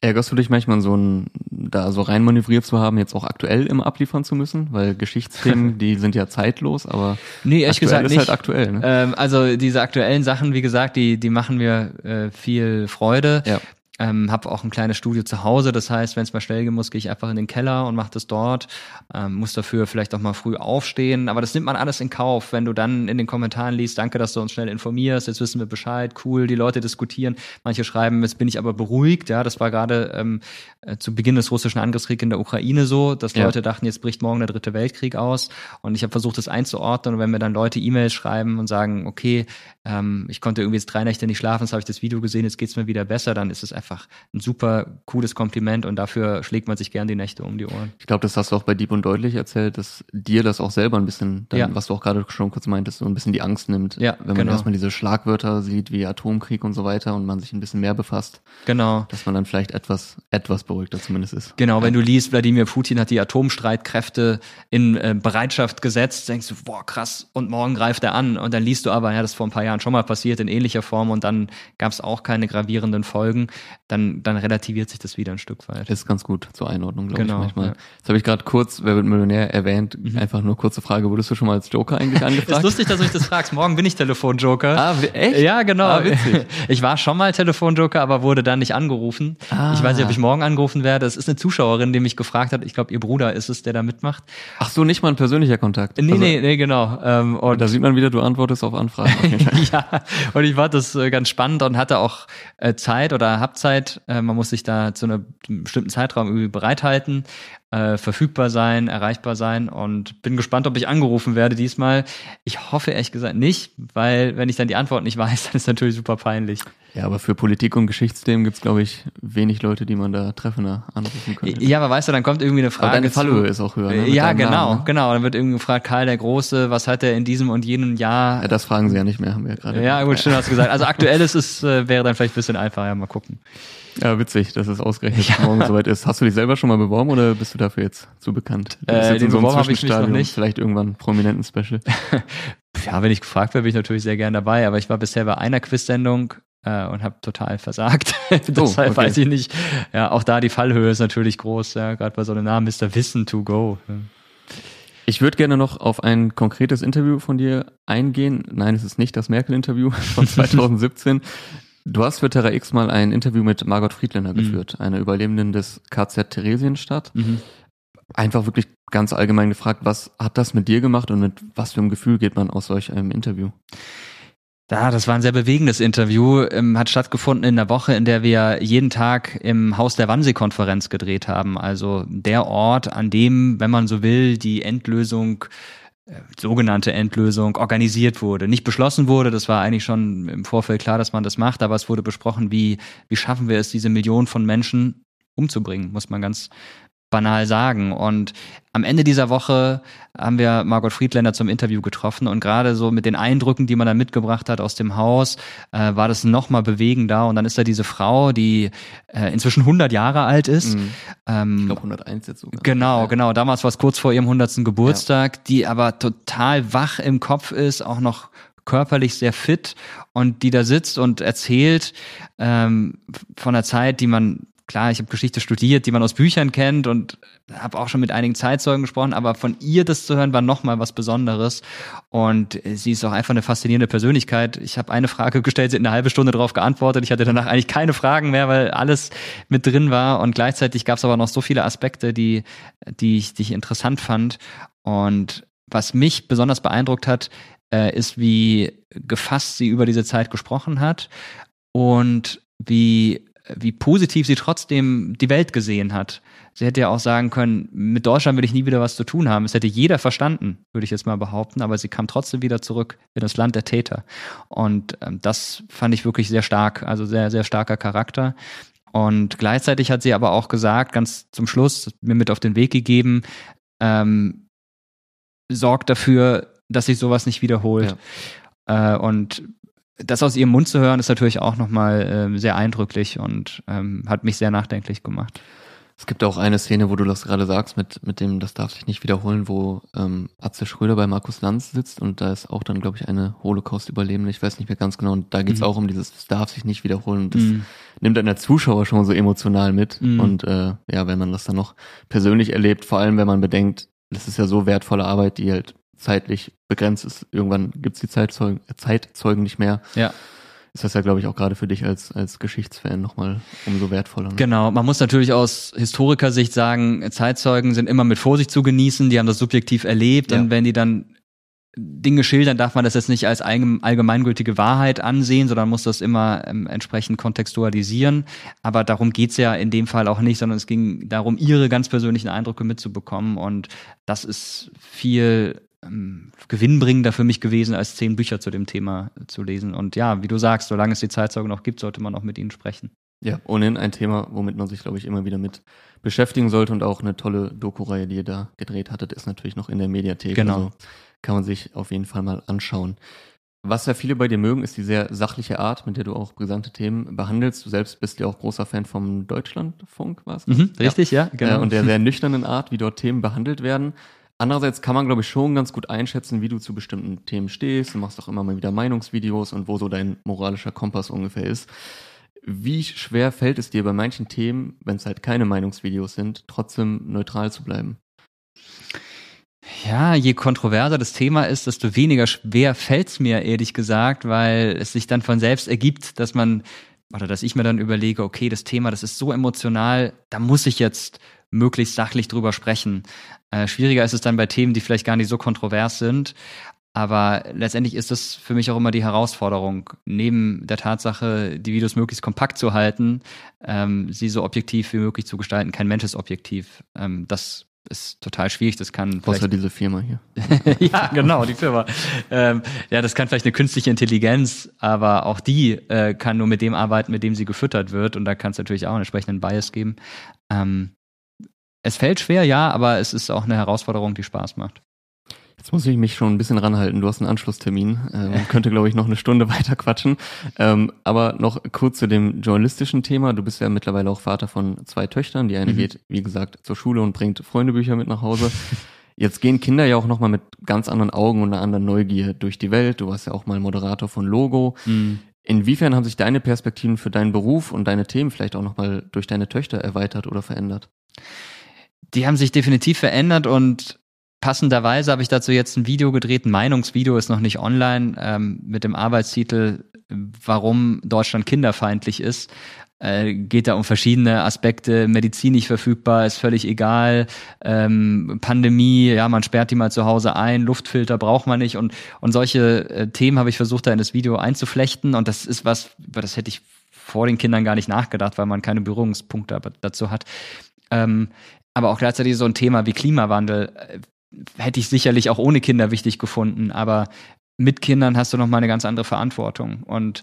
Ärgerst du dich manchmal so ein, da so rein manövriert zu haben, jetzt auch aktuell immer abliefern zu müssen? Weil Geschichtsthemen, die sind ja zeitlos, aber nee, ehrlich gesagt ist nicht. halt aktuell. Ne? Ähm, also diese aktuellen Sachen, wie gesagt, die, die machen mir äh, viel Freude. Ja. Ähm, habe auch ein kleines Studio zu Hause, das heißt, wenn es mal schnell gehen muss, gehe ich einfach in den Keller und mache das dort. Ähm, muss dafür vielleicht auch mal früh aufstehen, aber das nimmt man alles in Kauf, wenn du dann in den Kommentaren liest, danke, dass du uns schnell informierst, jetzt wissen wir Bescheid, cool, die Leute diskutieren. Manche schreiben, jetzt bin ich aber beruhigt, ja, das war gerade ähm, äh, zu Beginn des russischen Angriffskriegs in der Ukraine so, dass ja. Leute dachten, jetzt bricht morgen der dritte Weltkrieg aus. Und ich habe versucht, das einzuordnen. Und wenn mir dann Leute E-Mails schreiben und sagen, okay, ähm, ich konnte irgendwie jetzt drei Nächte nicht schlafen, jetzt habe ich das Video gesehen, jetzt geht's mir wieder besser, dann ist es einfach einfach ein super cooles Kompliment und dafür schlägt man sich gern die Nächte um die Ohren. Ich glaube, das hast du auch bei Dieb und Deutlich erzählt, dass dir das auch selber ein bisschen, dann, Ja. was du auch gerade schon kurz meintest, so ein bisschen die Angst nimmt. Ja, Wenn man genau. erstmal diese Schlagwörter sieht wie Atomkrieg und so weiter und man sich ein bisschen mehr befasst, Genau. dass man dann vielleicht etwas, etwas beruhigter zumindest ist. Genau, wenn du liest, Wladimir Putin hat die Atomstreitkräfte in äh, Bereitschaft gesetzt, denkst du, boah, krass, und morgen greift er an. Und dann liest du aber, ja, das ist vor ein paar Jahren schon mal passiert in ähnlicher Form und dann gab es auch keine gravierenden Folgen. Dann, dann relativiert sich das wieder ein Stück weit. Das ist ganz gut zur Einordnung, glaube Genau, ich manchmal. ja. Jetzt habe ich gerade kurz, wer wird Millionär erwähnt, einfach nur kurze Frage, wurdest du schon mal als Joker eigentlich Ist angefragt? lustig, dass du mich das fragst. Morgen bin ich Telefonjoker. Ah, echt? Ja, genau. Ah, witzig. Ich war schon mal Telefonjoker, aber wurde dann nicht angerufen. Ah. Ich weiß nicht, ob ich morgen angerufen werde. Es ist eine Zuschauerin, die mich gefragt hat. Ich glaube, ihr Bruder ist es, der da mitmacht. Ach so, nicht mal ein persönlicher Kontakt. Nee, Also, nee, nee, genau. Ähm, und Da sieht man wieder, du antwortest auf Anfragen. Auf jeden Fall. ja, und ich fand das äh, ganz spannend und hatte auch äh, Zeit oder hab Zeit. Äh, man muss sich da zu einem bestimmten Zeitraum irgendwie bereithalten, äh, verfügbar sein, erreichbar sein und bin gespannt, ob ich angerufen werde diesmal. Ich hoffe ehrlich gesagt nicht, weil wenn ich dann die Antwort nicht weiß, dann ist natürlich super peinlich. ja, aber für Politik und Geschichtsthemen gibt's glaube ich, wenig Leute, die man da treffender anrufen könnte. Ja, aber weißt du, dann kommt irgendwie eine Frage. aber deine Fallhöhe ist auch höher. Ne? Ja, genau, Namen, ne? genau. Dann wird irgendwie gefragt, Karl der Große, was hat er in diesem und jenem Jahr Ja, das fragen sie ja nicht mehr, haben wir ja gerade. Ja, gut, stimmt, hast du gesagt. Also aktuell ist es, äh, wäre dann vielleicht ein bisschen einfacher, ja, mal gucken. Ja, witzig, dass es ausgerechnet morgen soweit ist. Hast du dich selber schon mal beworben oder bist du dafür jetzt zu bekannt? Du Äh, bist jetzt beworben habe ich mich noch Zwischenstadium, nicht. Vielleicht irgendwann prominenten Special. Ja, wenn ich gefragt werde, bin ich natürlich sehr gern dabei, aber ich war bisher bei einer Quiz-Sendung äh, und habe total versagt. Deshalb okay. weiß ich nicht. Ja, auch da die Fallhöhe ist natürlich groß, ja, gerade bei so einem Namen Mr. Wissen to go. Ja. Ich würde gerne noch auf ein konkretes Interview von dir eingehen. Nein, es ist nicht das Merkel-Interview von 2017. Du hast für Terra X mal ein Interview mit Margot Friedländer Mhm. geführt, einer Überlebenden des KZ Theresienstadt. Einfach wirklich ganz allgemein gefragt, was hat das mit dir gemacht und mit was für einem Gefühl geht man aus solch einem Interview? Ja, das war ein sehr bewegendes Interview. Ähm, hat stattgefunden in der Woche, in der wir jeden Tag im Haus der Wannsee-Konferenz gedreht haben. Also der Ort, an dem, wenn man so will, die Endlösung sogenannte Endlösung organisiert wurde. Nicht beschlossen wurde, das war eigentlich schon im Vorfeld klar, dass man das macht, aber es wurde besprochen, wie, wie schaffen wir es, diese Millionen von Menschen umzubringen, muss man ganz banal sagen. Und am Ende dieser Woche haben wir Margot Friedländer zum Interview getroffen und gerade so mit den Eindrücken, die man dann mitgebracht hat aus dem Haus, äh, war das nochmal bewegender. Und dann ist da diese Frau, die äh, inzwischen 100 Jahre alt ist. Ähm, Ich glaube 101 jetzt sogar. Genau, Ja. genau. Damals war es kurz vor ihrem 100. Geburtstag, die aber total wach im Kopf ist, auch noch körperlich sehr fit und die da sitzt und erzählt ähm, von einer Zeit, die man klar, ich habe Geschichte studiert, die man aus Büchern kennt und habe auch schon mit einigen Zeitzeugen gesprochen, aber von ihr das zu hören war noch mal was Besonderes und sie ist auch einfach eine faszinierende Persönlichkeit. Ich habe eine Frage gestellt, sie hat eine halbe Stunde darauf geantwortet. Ich hatte danach eigentlich keine Fragen mehr, weil alles mit drin war und gleichzeitig gab es aber noch so viele Aspekte, die die ich, die ich interessant fand und was mich besonders beeindruckt hat, äh, ist, wie gefasst sie über diese Zeit gesprochen hat und wie, wie positiv sie trotzdem die Welt gesehen hat. Sie hätte ja auch sagen können, mit Deutschland will ich nie wieder was zu tun haben. Es hätte jeder verstanden, würde ich jetzt mal behaupten, aber sie kam trotzdem wieder zurück in das Land der Täter. Und ähm, das fand ich wirklich sehr stark, also sehr, sehr starker Charakter. Und gleichzeitig hat sie aber auch gesagt, ganz zum Schluss, mir mit auf den Weg gegeben, ähm, sorgt dafür, dass sich sowas nicht wiederholt. Äh, und das aus ihrem Mund zu hören, ist natürlich auch nochmal ähm, sehr eindrücklich und ähm, hat mich sehr nachdenklich gemacht. Es gibt auch eine Szene, wo du das gerade sagst, mit, mit dem, das darf sich nicht wiederholen, wo ähm, Atze Schröder bei Markus Lanz sitzt und da ist auch dann, glaube ich, eine Holocaust-Überlebende, ich weiß nicht mehr ganz genau, und da geht's Mhm. auch um dieses, das darf sich nicht wiederholen. Und das Mhm. nimmt dann der Zuschauer schon so emotional mit. Mhm. Und äh, ja, wenn man das dann noch persönlich erlebt, vor allem wenn man bedenkt, das ist ja so wertvolle Arbeit, die halt zeitlich begrenzt ist. Irgendwann gibt's die Zeitzeugen, Zeitzeugen nicht mehr. Ja. Ist das ja, glaube ich, auch gerade für dich als, als Geschichtsfan nochmal umso wertvoller. Ne? Genau, man muss natürlich aus Historikersicht sagen, Zeitzeugen sind immer mit Vorsicht zu genießen, die haben das subjektiv erlebt Ja. und wenn die dann Dinge schildern, darf man das jetzt nicht als allgem- allgemeingültige Wahrheit ansehen, sondern muss das immer ähm, entsprechend kontextualisieren. Aber darum geht's ja in dem Fall auch nicht, sondern es ging darum, ihre ganz persönlichen Eindrücke mitzubekommen. Und das ist viel ähm, gewinnbringender für mich gewesen, als zehn Bücher zu dem Thema zu lesen. Und ja, wie du sagst, solange es die Zeitzeuge noch gibt, sollte man auch mit ihnen sprechen. Ja, ohnehin ein Thema, womit man sich, glaube ich, immer wieder mit beschäftigen sollte und auch eine tolle Doku-Reihe, die ihr da gedreht hattet, ist natürlich noch in der Mediathek. Genau. Also kann man sich auf jeden Fall mal anschauen. Was ja viele bei dir mögen, ist die sehr sachliche Art, mit der du auch brisante Themen behandelst. Du selbst bist ja auch großer Fan vom Deutschlandfunk, war es? Mhm, richtig, ja, genau. Äh, und der sehr nüchternen Art, wie dort Themen behandelt werden. Andererseits kann man, glaube ich, schon ganz gut einschätzen, wie du zu bestimmten Themen stehst. Du machst auch immer mal wieder Meinungsvideos und wo so dein moralischer Kompass ungefähr ist. Wie schwer fällt es dir bei manchen Themen, wenn es halt keine Meinungsvideos sind, trotzdem neutral zu bleiben? Ja, je kontroverser das Thema ist, desto weniger schwer fällt's mir, ehrlich gesagt, weil es sich dann von selbst ergibt, dass man, oder dass ich mir dann überlege, okay, das Thema, das ist so emotional, da muss ich jetzt möglichst sachlich drüber sprechen. Äh, schwieriger ist es dann bei Themen, die vielleicht gar nicht so kontrovers sind. Aber letztendlich ist das für mich auch immer die Herausforderung, neben der Tatsache, die Videos möglichst kompakt zu halten, ähm, sie so objektiv wie möglich zu gestalten. Kein Mensch ist objektiv. Ähm, das ist total schwierig. Das kann außer diese Firma hier. ja, genau, die Firma. Ähm, ja, das kann vielleicht eine künstliche Intelligenz, aber auch die äh, kann nur mit dem arbeiten, mit dem sie gefüttert wird. Und da kann es natürlich auch einen entsprechenden Bias geben. Ähm, es fällt schwer, ja, aber es ist auch eine Herausforderung, die Spaß macht. Jetzt muss ich mich schon ein bisschen ranhalten. Du hast einen Anschlusstermin. Ähm, könnte, glaube ich, noch eine Stunde weiter quatschen. Ähm, aber noch kurz zu dem journalistischen Thema. Du bist ja mittlerweile auch Vater von zwei Töchtern. Die eine mhm. geht, wie gesagt, zur Schule und bringt Freundebücher mit nach Hause. Jetzt gehen Kinder ja auch nochmal mit ganz anderen Augen und einer anderen Neugier durch die Welt. Du warst ja auch mal Moderator von Logo. Mhm. Inwiefern haben sich deine Perspektiven für deinen Beruf und deine Themen vielleicht auch nochmal durch deine Töchter erweitert oder verändert? Die haben sich definitiv verändert und passenderweise habe ich dazu jetzt ein Video gedreht, ein Meinungsvideo ist noch nicht online, ähm, mit dem Arbeitstitel Warum Deutschland kinderfeindlich ist. Äh, geht da um verschiedene Aspekte, Medizin nicht verfügbar, ist völlig egal, ähm, Pandemie, ja, man sperrt die mal zu Hause ein, Luftfilter braucht man nicht und, und solche äh, Themen habe ich versucht, da in das Video einzuflechten und das ist was, über das hätte ich vor den Kindern gar nicht nachgedacht, weil man keine Berührungspunkte dazu hat. Ähm, aber auch gleichzeitig so ein Thema wie Klimawandel äh, hätte ich sicherlich auch ohne Kinder wichtig gefunden, aber mit Kindern hast du noch mal eine ganz andere Verantwortung und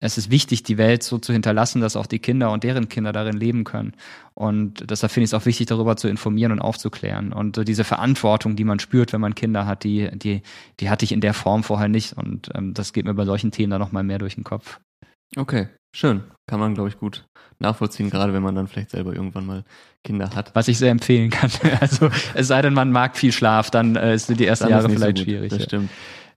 es ist wichtig, die Welt so zu hinterlassen, dass auch die Kinder und deren Kinder darin leben können. Und deshalb finde ich es auch wichtig, darüber zu informieren und aufzuklären. Und so diese Verantwortung, die man spürt, wenn man Kinder hat, die, die, die hatte ich in der Form vorher nicht. Und ähm, das geht mir bei solchen Themen dann noch mal mehr durch den Kopf. Okay, schön. Kann man, glaube ich, gut nachvollziehen, gerade wenn man dann vielleicht selber irgendwann mal Kinder hat. Was ich sehr empfehlen kann. Also es sei denn, man mag viel Schlaf, dann äh, sind die ersten dann Jahre vielleicht so schwierig. Das stimmt.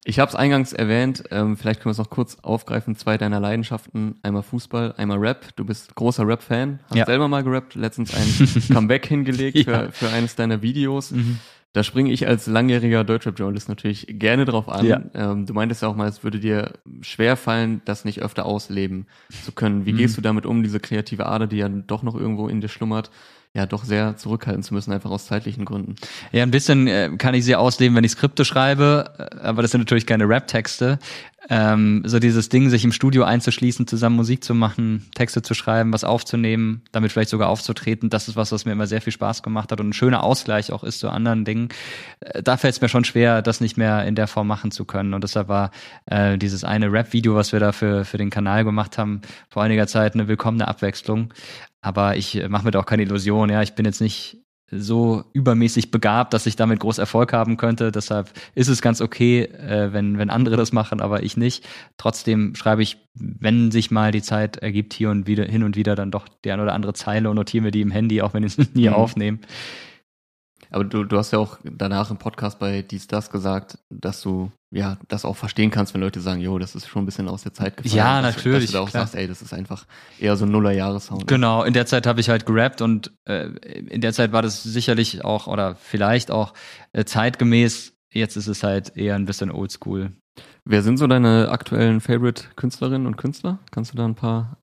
Ich habe es eingangs erwähnt, ähm, vielleicht können wir es noch kurz aufgreifen. Zwei deiner Leidenschaften, einmal Fußball, einmal Rap. Du bist großer Rap-Fan, hast ja. selber mal gerappt, letztens ein Comeback hingelegt ja. für, für eines deiner Videos. Mhm. Da springe ich als langjähriger Deutschrap-Journalist natürlich gerne drauf an. Ja. Ähm, du meintest ja auch mal, es würde dir schwer fallen, das nicht öfter ausleben zu können. Wie mhm. gehst du damit um, diese kreative Ader, die ja doch noch irgendwo in dir schlummert, ja doch sehr zurückhalten zu müssen, einfach aus zeitlichen Gründen. Ja, ein bisschen äh, kann ich sie ausleben, wenn ich Skripte schreibe, äh, aber das sind natürlich keine Rap-Texte. Ähm, so dieses Ding, sich im Studio einzuschließen, zusammen Musik zu machen, Texte zu schreiben, was aufzunehmen, damit vielleicht sogar aufzutreten, das ist was, was mir immer sehr viel Spaß gemacht hat und ein schöner Ausgleich auch ist zu anderen Dingen. Äh, da fällt es mir schon schwer, das nicht mehr in der Form machen zu können. Und deshalb war äh, dieses eine Rap-Video, was wir da für, für den Kanal gemacht haben, vor einiger Zeit eine willkommene Abwechslung. Aber ich äh, mache mir da auch keine Illusion. Ja, ich bin jetzt nicht so übermäßig begabt, dass ich damit groß Erfolg haben könnte. Deshalb ist es ganz okay, äh, wenn, wenn andere das machen, aber ich nicht. Trotzdem schreibe ich, wenn sich mal die Zeit ergibt, hier und wieder, hin und wieder dann doch die ein oder andere Zeile und notiere mir die im Handy, auch wenn ich es nie mhm. aufnehme. Aber du, du hast ja auch danach im Podcast bei Dies Das gesagt, dass du ja das auch verstehen kannst, wenn Leute sagen, jo, das ist schon ein bisschen aus der Zeit gefallen. Ja, natürlich. Dass du da auch klar. sagst, ey, das ist einfach eher so ein Nuller-Jahres-Sound. Genau, in der Zeit habe ich halt gerappt und äh, in der Zeit war das sicherlich auch oder vielleicht auch äh, zeitgemäß. Jetzt ist es halt eher ein bisschen oldschool. Wer sind so deine aktuellen Favorite-Künstlerinnen und Künstler? Kannst du da ein paar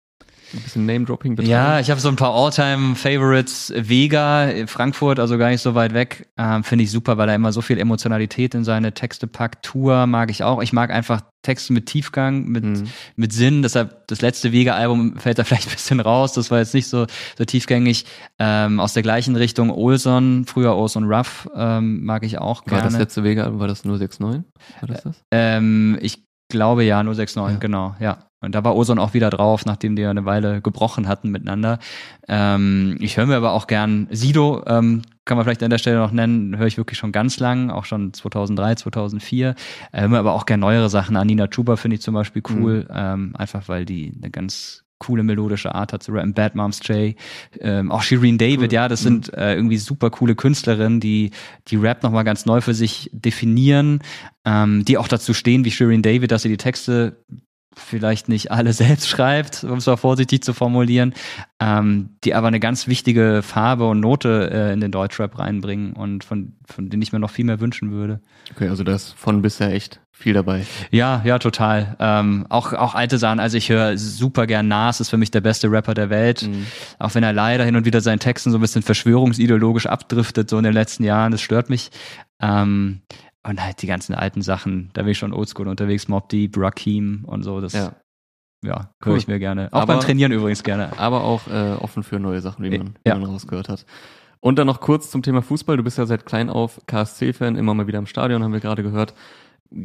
ein bisschen Name-Dropping betreiben? Ja, ich habe so ein paar All-Time-Favorites. Vega, Frankfurt, also gar nicht so weit weg. Ähm, Finde ich super, weil er immer so viel Emotionalität in seine Texte packt. Tour mag ich auch. Ich mag einfach Texte mit Tiefgang, mit, mhm. mit Sinn. Deshalb das letzte Vega-Album fällt da vielleicht ein bisschen raus. Das war jetzt nicht so, so tiefgängig. Ähm, aus der gleichen Richtung Olson, früher Olson Ruff, ähm, mag ich auch gerne. War das letzte Vega-Album, war das 069? War das das? Ähm, ich glaube ja, 069, ja. genau, ja. Und da war Ozon auch wieder drauf, nachdem die ja eine Weile gebrochen hatten miteinander. Ähm, ich höre mir aber auch gern Sido, ähm, kann man vielleicht an der Stelle noch nennen, höre ich wirklich schon ganz lang, auch schon 2003, 2004. Äh, höre mir aber auch gern neuere Sachen an. Nina Chuba finde ich zum Beispiel cool, mhm. ähm, einfach weil die eine ganz coole melodische Art hat zu rappen. Bad Moms J, ähm, auch Shireen David, cool. ja, das sind mhm. äh, irgendwie super coole Künstlerinnen, die die Rap nochmal ganz neu für sich definieren, ähm, die auch dazu stehen, wie Shireen David, dass sie die Texte vielleicht nicht alle selbst schreibt, um es mal vorsichtig zu formulieren, ähm, die aber eine ganz wichtige Farbe und Note äh, in den Deutschrap reinbringen und von, von denen ich mir noch viel mehr wünschen würde. Okay, also das von bisher echt viel dabei. Ja, ja, total. Ähm, auch, auch alte Sachen. Also ich höre super gern Nas, ist für mich der beste Rapper der Welt. Mhm. Auch wenn er leider hin und wieder seinen Texten so ein bisschen verschwörungsideologisch abdriftet, so in den letzten Jahren. Das stört mich. Ähm, und halt die ganzen alten Sachen, da bin ich schon oldschool unterwegs, Mob Deep, Rakim und so, das ja, ja cool. höre ich mir gerne. Auch aber, beim Trainieren übrigens gerne. Aber auch äh, offen für neue Sachen, wie man, ja. wie man rausgehört hat. Und dann noch kurz zum Thema Fußball. Du bist ja seit klein auf KSC-Fan, immer mal wieder im Stadion, haben wir gerade gehört.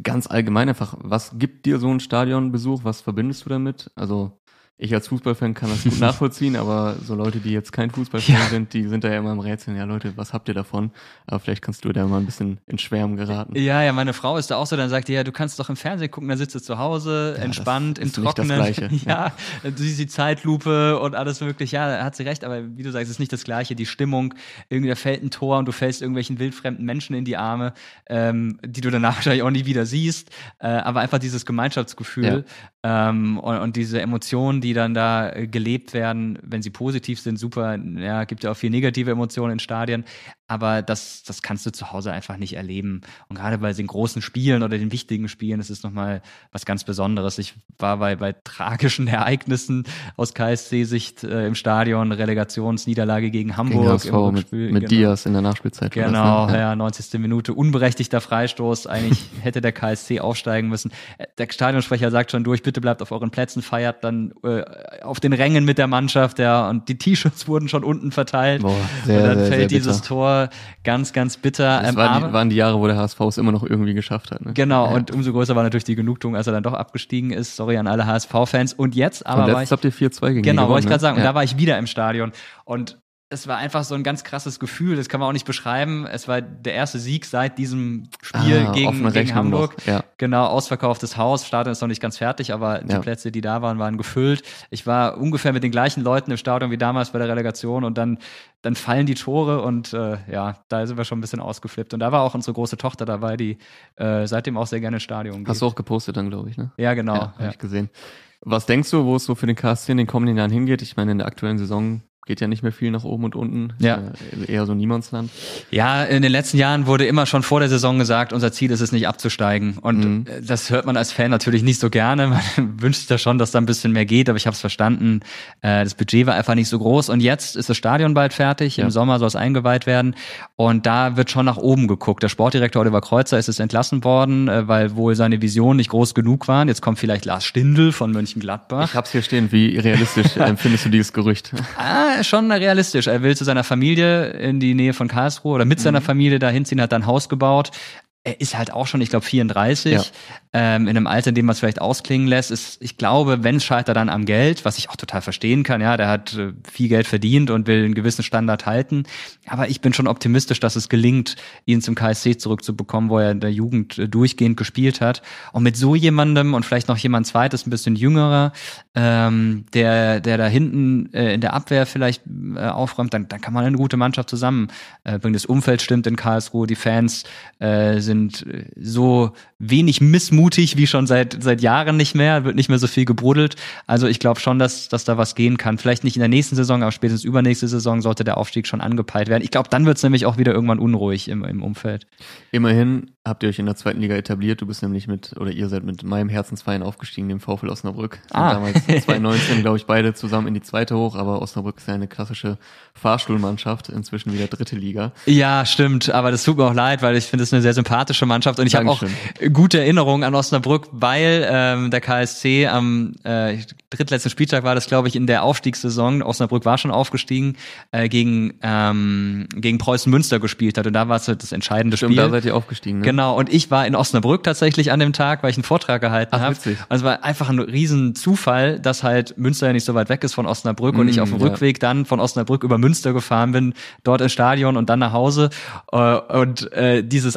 Ganz allgemein einfach, was gibt dir so ein Stadionbesuch? Was verbindest du damit? Also ich als Fußballfan kann das gut nachvollziehen, aber so Leute, die jetzt kein Fußballfan ja. sind, die sind da ja immer im Rätseln. Ja, Leute, was habt ihr davon? Aber vielleicht kannst du da mal ein bisschen in Schwärmen geraten. Ja, ja, meine Frau ist da auch so, dann sagt die, ja, du kannst doch im Fernsehen gucken, dann sitzt du zu Hause, ja, entspannt, im Trockenen. Nicht das Gleiche. ja, ja, du siehst die Zeitlupe und alles mögliche. Ja, hat sie recht, aber wie du sagst, ist nicht das Gleiche. Die Stimmung, irgendwie da fällt ein Tor und du fällst irgendwelchen wildfremden Menschen in die Arme, ähm, die du danach wahrscheinlich auch nie wieder siehst. Äh, aber einfach dieses Gemeinschaftsgefühl ähm, und, und diese Emotionen, die dann da gelebt werden, wenn sie positiv sind, super. Ja, gibt ja auch viel negative Emotionen in Stadien, aber das, das kannst du zu Hause einfach nicht erleben. Und gerade bei den großen Spielen oder den wichtigen Spielen, das ist nochmal was ganz Besonderes. Ich war bei, bei tragischen Ereignissen aus KSC-Sicht äh, im Stadion, Relegationsniederlage gegen Hamburg. Gegen HSV, mit, mit genau. Diaz in der Nachspielzeit. Genau, das, ne? ja. ja, 90. Minute, unberechtigter Freistoß. Eigentlich hätte der KSC aufsteigen müssen. Äh, der Stadionsprecher sagt schon durch, bitte bleibt auf euren Plätzen, feiert dann äh, auf den Rängen mit der Mannschaft, ja, und die T-Shirts wurden schon unten verteilt. Boah, sehr, und dann sehr, fällt sehr dieses Tor ganz, ganz bitter. Das ähm, waren, die, waren die Jahre, wo der HSV es immer noch irgendwie geschafft hat. Ne? Genau, ja. und umso größer war natürlich die Genugtuung, als er dann doch abgestiegen ist. Sorry an alle HSV-Fans. Und jetzt aber. Und letztes habt ihr 4-2 gegen Genau, wollte ich gerade sagen. Ja. Und da war ich wieder im Stadion. Und es war einfach so ein ganz krasses Gefühl, das kann man auch nicht beschreiben. Es war der erste Sieg seit diesem Spiel ah, gegen, gegen Hamburg. Ja. Genau, ausverkauftes Haus. Stadion ist noch nicht ganz fertig, aber die ja. Plätze, die da waren, waren gefüllt. Ich war ungefähr mit den gleichen Leuten im Stadion wie damals bei der Relegation und dann, dann fallen die Tore und äh, ja, da sind wir schon ein bisschen ausgeflippt. Und da war auch unsere große Tochter dabei, die äh, seitdem auch sehr gerne ins Stadion geht. Hast du auch gepostet dann, glaube ich, ne? Ja, genau. Ja, ja. Hab ich gesehen. Was denkst du, wo es so für den KSC in den kommenden Jahren hingeht? Ich meine, in der aktuellen Saison geht ja nicht mehr viel nach oben und unten. Ja. Eher so Niemandsland. Ja, in den letzten Jahren wurde immer schon vor der Saison gesagt, unser Ziel ist es nicht abzusteigen. Und mhm. das hört man als Fan natürlich nicht so gerne. Man wünscht sich ja schon, dass da ein bisschen mehr geht, aber ich habe es verstanden. Äh, das Budget war einfach nicht so groß. Und jetzt ist das Stadion bald fertig. Im ja. Sommer soll es eingeweiht werden. Und da wird schon nach oben geguckt. Der Sportdirektor Oliver Kreuzer ist es entlassen worden, äh, weil wohl seine Visionen nicht groß genug waren. Jetzt kommt vielleicht Lars Stindl von Mönchengladbach. Ich hab's hier stehen. Wie realistisch empfindest du dieses Gerücht? Ah, schon realistisch. Er will zu seiner Familie in die Nähe von Karlsruhe oder mit mhm. seiner Familie da hinziehen, hat dann ein Haus gebaut. Er ist halt auch schon, ich glaube, 34. Ja ähm, in einem Alter, in dem man es vielleicht ausklingen lässt, ist, ich glaube, wenn es scheitert dann am Geld, was ich auch total verstehen kann, ja, der hat äh, viel Geld verdient und will einen gewissen Standard halten. Aber ich bin schon optimistisch, dass es gelingt, ihn zum KSC zurückzubekommen, wo er in der Jugend äh, durchgehend gespielt hat. Und mit so jemandem und vielleicht noch jemand zweites, ein bisschen jüngerer, ähm, der, der da hinten äh, in der Abwehr vielleicht äh, aufräumt, dann, dann kann man eine gute Mannschaft zusammen äh. Das Umfeld stimmt in Karlsruhe, die Fans äh, sind äh, so wenig missmutig mutig wie schon seit seit Jahren nicht mehr, wird nicht mehr so viel gebrodelt. Also ich glaube schon, dass dass da was gehen kann. Vielleicht nicht in der nächsten Saison, aber spätestens übernächste Saison sollte der Aufstieg schon angepeilt werden. Ich glaube, dann wird es nämlich auch wieder irgendwann unruhig im, im Umfeld. Immerhin habt ihr euch in der zweiten Liga etabliert. Du bist nämlich mit, oder ihr seid mit meinem Herzensverein aufgestiegen, dem VfL Osnabrück. Sind ah. damals 2019, glaube ich, beide zusammen in die zweite hoch, aber Osnabrück ist ja eine klassische Fahrstuhlmannschaft, inzwischen wieder dritte Liga. Ja, stimmt, aber das tut mir auch leid, weil ich finde es eine sehr sympathische sympathische Mannschaft und ich habe auch gute Erinnerungen an Osnabrück, weil ähm, der KSC am äh, drittletzten Spieltag war das, glaube ich, in der Aufstiegssaison. Osnabrück war schon aufgestiegen äh, gegen ähm, gegen Preußen Münster gespielt hat und da war es halt das entscheidende Stimmt, Spiel. da seid ihr aufgestiegen. Ne? Genau und ich war in Osnabrück tatsächlich an dem Tag, weil ich einen Vortrag gehalten habe. Also es war einfach ein riesen Zufall, dass halt Münster ja nicht so weit weg ist von Osnabrück mm, und ich auf dem ja. Rückweg dann von Osnabrück über Münster gefahren bin, dort ins Stadion und dann nach Hause äh, und äh, dieses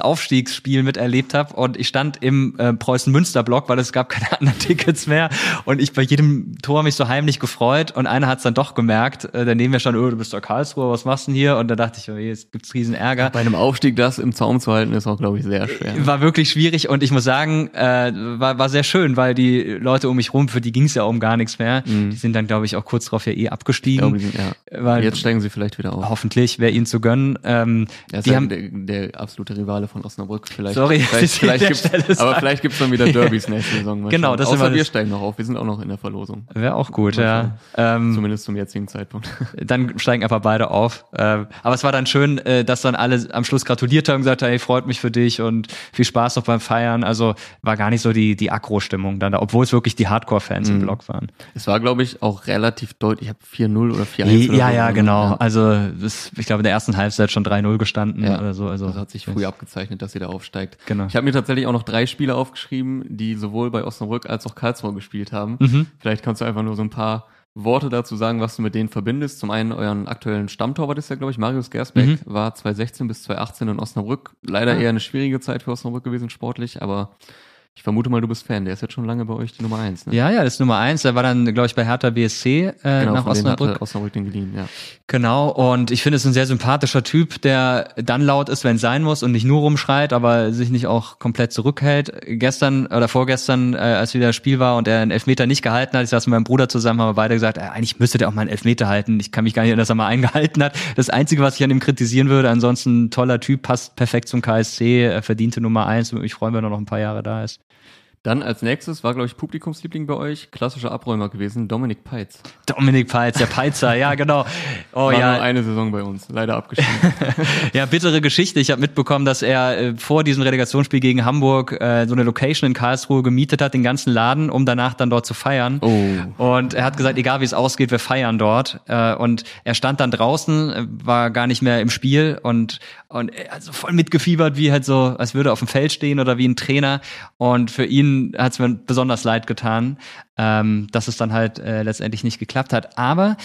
Aufstiegsspiel miterlebt habe und ich stand im äh, Preußen-Münster-Block, weil es gab keine anderen Tickets mehr und ich bei jedem Tor mich so heimlich gefreut und einer hat es dann doch gemerkt, äh, der neben mir stand, oh, du bist doch Karlsruhe, was machst du denn hier? Und da dachte ich, oh, jetzt gibt's riesen Ärger. Bei einem Aufstieg das im Zaum zu halten, ist auch, glaube ich, sehr schwer. War wirklich schwierig und ich muss sagen, äh, war, war sehr schön, weil die Leute um mich rum, für die ging es ja um gar nichts mehr. Mhm. Die sind dann, glaube ich, auch kurz darauf ja eh abgestiegen. Glaube, sind, ja. Weil, Jetzt steigen sie vielleicht wieder auf. Hoffentlich, wäre ihnen zu gönnen. Ähm, ja, die haben der, der, absolute Rivale von Osnabrück. Vielleicht, Sorry, vielleicht, vielleicht gibt's, aber vielleicht gibt's dann wieder Derbys nächste Saison. Genau, das Außer wir das steigen noch auf. Wir sind auch noch in der Verlosung. Wäre auch gut, ja. Ähm, Zumindest zum jetzigen Zeitpunkt. Dann steigen einfach beide auf. Ähm, aber es war dann schön, äh, dass dann alle am Schluss gratuliert haben und gesagt haben, hey, freut mich für dich und viel Spaß noch beim Feiern. Also war gar nicht so die, die Akro-Stimmung dann da, obwohl es wirklich die Hardcore-Fans mhm. im Blog waren. Es war, glaube ich, auch relativ deutlich. Ich habe 4-0 oder 4-1 Ja, ja, genau. Ja. Also das, ich glaube, in der ersten Halbzeit schon 3-0 gestanden ja. oder so. Also das hat sich früh abgezeichnet, dass sie da aufsteigt. Genau. Ich habe mir tatsächlich auch noch drei Spiele aufgeschrieben, die sowohl bei Osnabrück als auch Karlsruhe gespielt haben. Mhm. Vielleicht kannst du einfach nur so ein paar Worte dazu sagen, was du mit denen verbindest. Zum einen euren aktuellen Stammtorwart ist ja, glaube ich, Marius Gersbeck, mhm. war 2016 bis 2018 in Osnabrück. Leider ah. eher eine schwierige Zeit für Osnabrück gewesen sportlich, aber ich vermute mal, du bist Fan. Der ist jetzt schon lange bei euch die Nummer eins. Ne? Ja, ja, das ist Nummer eins. Der war dann, glaube ich, bei Hertha BSC äh, genau, nach Osnabrück. Osnabrück den geliehen, ja. Genau. Und ich finde es ein sehr sympathischer Typ, der dann laut ist, wenn es sein muss und nicht nur rumschreit, aber sich nicht auch komplett zurückhält. Gestern oder vorgestern, äh, als wieder das Spiel war und er einen Elfmeter nicht gehalten hat, ich saß mit meinem Bruder zusammen, haben wir beide gesagt, äh, eigentlich müsste der auch mal einen Elfmeter halten. Ich kann mich gar nicht erinnern, dass er mal eingehalten hat. Das Einzige, was ich an ihm kritisieren würde, ansonsten toller Typ, passt perfekt zum KSC, verdiente Nummer eins. Ich freue mich, wenn er noch ein paar Jahre da ist. Dann als nächstes war, glaube ich, Publikumsliebling bei euch, klassischer Abräumer gewesen, Dominik Peitz. Dominik Peitz, der Peizer, ja, genau. Oh, war ja. nur eine Saison bei uns, leider abgeschieden. ja, bittere Geschichte. Ich habe mitbekommen, dass er äh, vor diesem Relegationsspiel gegen Hamburg äh, so eine Location in Karlsruhe gemietet hat, den ganzen Laden, um danach dann dort zu feiern. Oh. Und er hat gesagt, egal wie es ausgeht, wir feiern dort. Äh, und er stand dann draußen, äh, war gar nicht mehr im Spiel und und also voll mitgefiebert, wie halt so, als würde er auf dem Feld stehen oder wie ein Trainer. Und für ihn hat es mir besonders leid getan, ähm, dass es dann halt äh, letztendlich nicht geklappt hat. Aber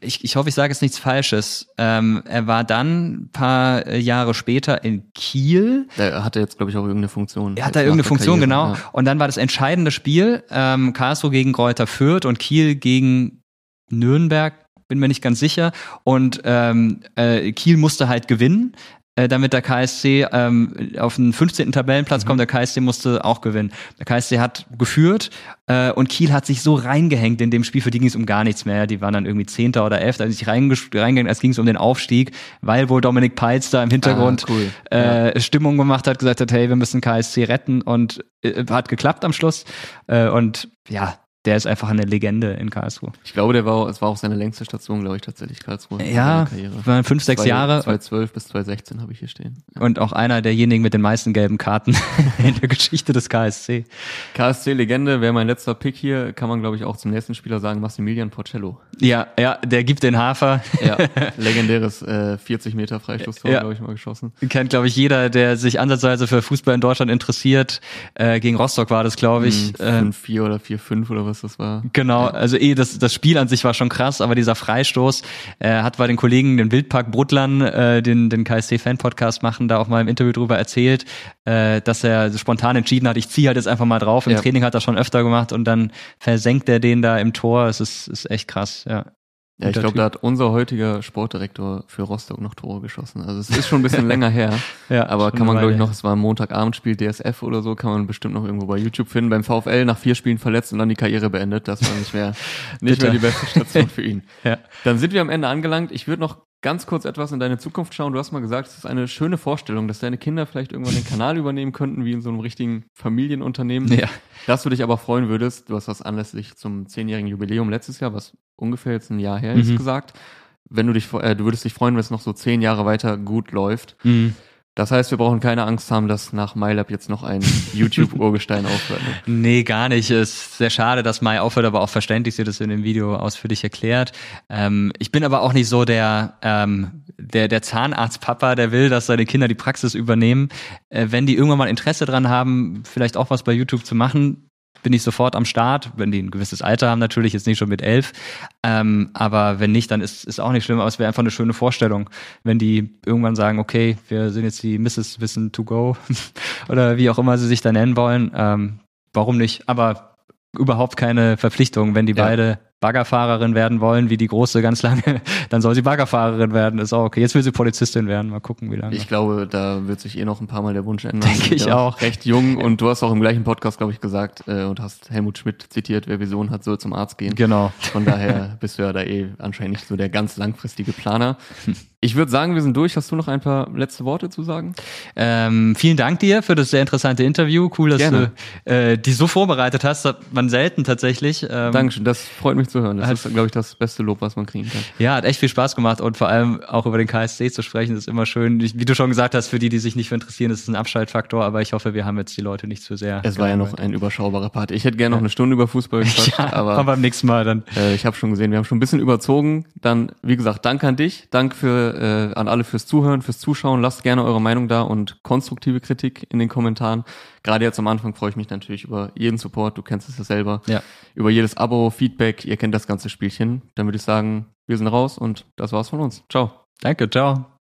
ich, ich hoffe, ich sage jetzt nichts Falsches. Ähm, er war dann ein paar äh, Jahre später in Kiel. Er hatte jetzt, glaube ich, auch irgendeine Funktion. Er hatte irgendeine Funktion, Karriere, genau. Ja. Und dann war das entscheidende Spiel, ähm, Karlsruhe gegen Kräuter Fürth und Kiel gegen Nürnberg, bin mir nicht ganz sicher. Und ähm, äh, Kiel musste halt gewinnen. Äh, damit der KSC ähm, auf den 15. Tabellenplatz mhm. kommt. Der KSC musste auch gewinnen. Der KSC hat geführt äh, und Kiel hat sich so reingehängt in dem Spiel, für die ging es um gar nichts mehr. Die waren dann irgendwie Zehnter oder Elfter, also sich reingehängt, als ging es um den Aufstieg, weil wohl Dominik Peitz da im Hintergrund ah, cool. äh, ja. Stimmung gemacht hat, gesagt hat, hey, wir müssen KSC retten und äh, hat geklappt am Schluss. Äh, und ja, der ist einfach eine Legende in Karlsruhe. Ich glaube, der war, es war auch seine längste Station, glaube ich, tatsächlich Karlsruhe. Ja, waren fünf, sechs Zwei, Jahre. 2012 bis 2016 habe ich hier stehen. Ja. Und auch einer derjenigen mit den meisten gelben Karten in der Geschichte des KSC. KSC-Legende, wäre mein letzter Pick hier, kann man, glaube ich, auch zum nächsten Spieler sagen, Massimilian Porcello. Ja, ja, der gibt den Hafer. Ja, legendäres äh, 40 Meter Freistoßtor, ja. glaube ich, mal geschossen. Kennt, glaube ich, jeder, der sich ansatzweise für Fußball in Deutschland interessiert. Äh, gegen Rostock war das, glaube ich. 5-4 äh, oder 4-5 oder was das war. Genau, also eh, das, das Spiel an sich war schon krass, aber dieser Freistoß äh, hat bei den Kollegen den Wildpark Bruttlern, äh, den, den KSC-Fan-Podcast machen, da auch mal im Interview drüber erzählt, äh, dass er spontan entschieden hat, ich ziehe halt jetzt einfach mal drauf. Im ja. Training hat er schon öfter gemacht und dann versenkt er den da im Tor. Es ist, ist echt krass, ja. Ja, ich glaube, da hat unser heutiger Sportdirektor für Rostock noch Tore geschossen. Also es ist schon ein bisschen länger her. ja, aber kann man, glaube ich, noch, es war ein Montagabendspiel DSF oder so, kann man bestimmt noch irgendwo bei YouTube finden. Beim VfL nach vier Spielen verletzt und dann die Karriere beendet. Das war nicht mehr, nicht mehr die beste Station für ihn. ja. Dann sind wir am Ende angelangt. Ich würde noch ganz kurz etwas in deine Zukunft schauen. Du hast mal gesagt, es ist eine schöne Vorstellung, dass deine Kinder vielleicht irgendwann den Kanal übernehmen könnten, wie in so einem richtigen Familienunternehmen. Ja. Dass du dich aber freuen würdest, du hast das anlässlich zum zehnjährigen Jubiläum letztes Jahr, was ungefähr jetzt ein Jahr her ist, mhm. gesagt. Wenn du dich, äh, du würdest dich freuen, wenn es noch so zehn Jahre weiter gut läuft. Mhm. Das heißt, wir brauchen keine Angst haben, dass nach MyLab jetzt noch ein YouTube-Urgestein aufhört. Ne? Nee, gar nicht. Ist sehr schade, dass Mai aufhört, aber auch verständlich, sie das in dem Video ausführlich erklärt. Ähm, ich bin aber auch nicht so der, ähm, der, der Zahnarztpapa, der will, dass seine Kinder die Praxis übernehmen. Äh, wenn die irgendwann mal Interesse dran haben, vielleicht auch was bei YouTube zu machen, bin ich sofort am Start, wenn die ein gewisses Alter haben, natürlich, jetzt nicht schon mit elf. Ähm, aber wenn nicht, dann ist ist auch nicht schlimm, aber es wäre einfach eine schöne Vorstellung, wenn die irgendwann sagen, okay, wir sind jetzt die Mrs. Wissen to go oder wie auch immer sie sich da nennen wollen. Ähm, warum nicht? Aber überhaupt keine Verpflichtung, wenn die ja. beide Baggerfahrerin werden wollen, wie die große ganz lange, dann soll sie Baggerfahrerin werden. Ist auch okay. Jetzt will sie Polizistin werden. Mal gucken, wie lange. Ich glaube, da wird sich eh noch ein paar Mal der Wunsch ändern. Denke ich auch. Recht jung und du hast auch im gleichen Podcast, glaube ich, gesagt äh, und hast Helmut Schmidt zitiert, wer Vision hat, soll zum Arzt gehen. Genau. Von daher bist du ja da eh anscheinend nicht so der ganz langfristige Planer. Ich würde sagen, wir sind durch. Hast du noch ein paar letzte Worte zu sagen? Ähm, vielen Dank dir für das sehr interessante Interview. Cool, dass Gerne. du äh, die so vorbereitet hast. Das hat man selten tatsächlich. Ähm, Dankeschön, das freut mich zu hören. Das hat, ist, glaube ich, das beste Lob, was man kriegen kann. Ja, hat echt viel Spaß gemacht und vor allem auch über den KSC zu sprechen, ist immer schön. Wie du schon gesagt hast, für die, die sich nicht für interessieren, ist es ein Abschaltfaktor, aber ich hoffe, wir haben jetzt die Leute nicht zu sehr. Es war ja noch ein überschaubarer Part. Ich hätte gerne noch eine Stunde über Fußball gesprochen, ja, aber beim nächsten Mal dann. Äh, ich habe schon gesehen, wir haben schon ein bisschen überzogen. Dann, wie gesagt, danke an dich, danke für äh, an alle fürs Zuhören, fürs Zuschauen. Lasst gerne eure Meinung da und konstruktive Kritik in den Kommentaren. Gerade jetzt am Anfang freue ich mich natürlich über jeden Support. Du kennst es ja selber. Ja. Über jedes Abo, Feedback. Ihr kennt das ganze Spielchen. Dann würde ich sagen, wir sind raus und das war's von uns. Ciao. Danke, ciao.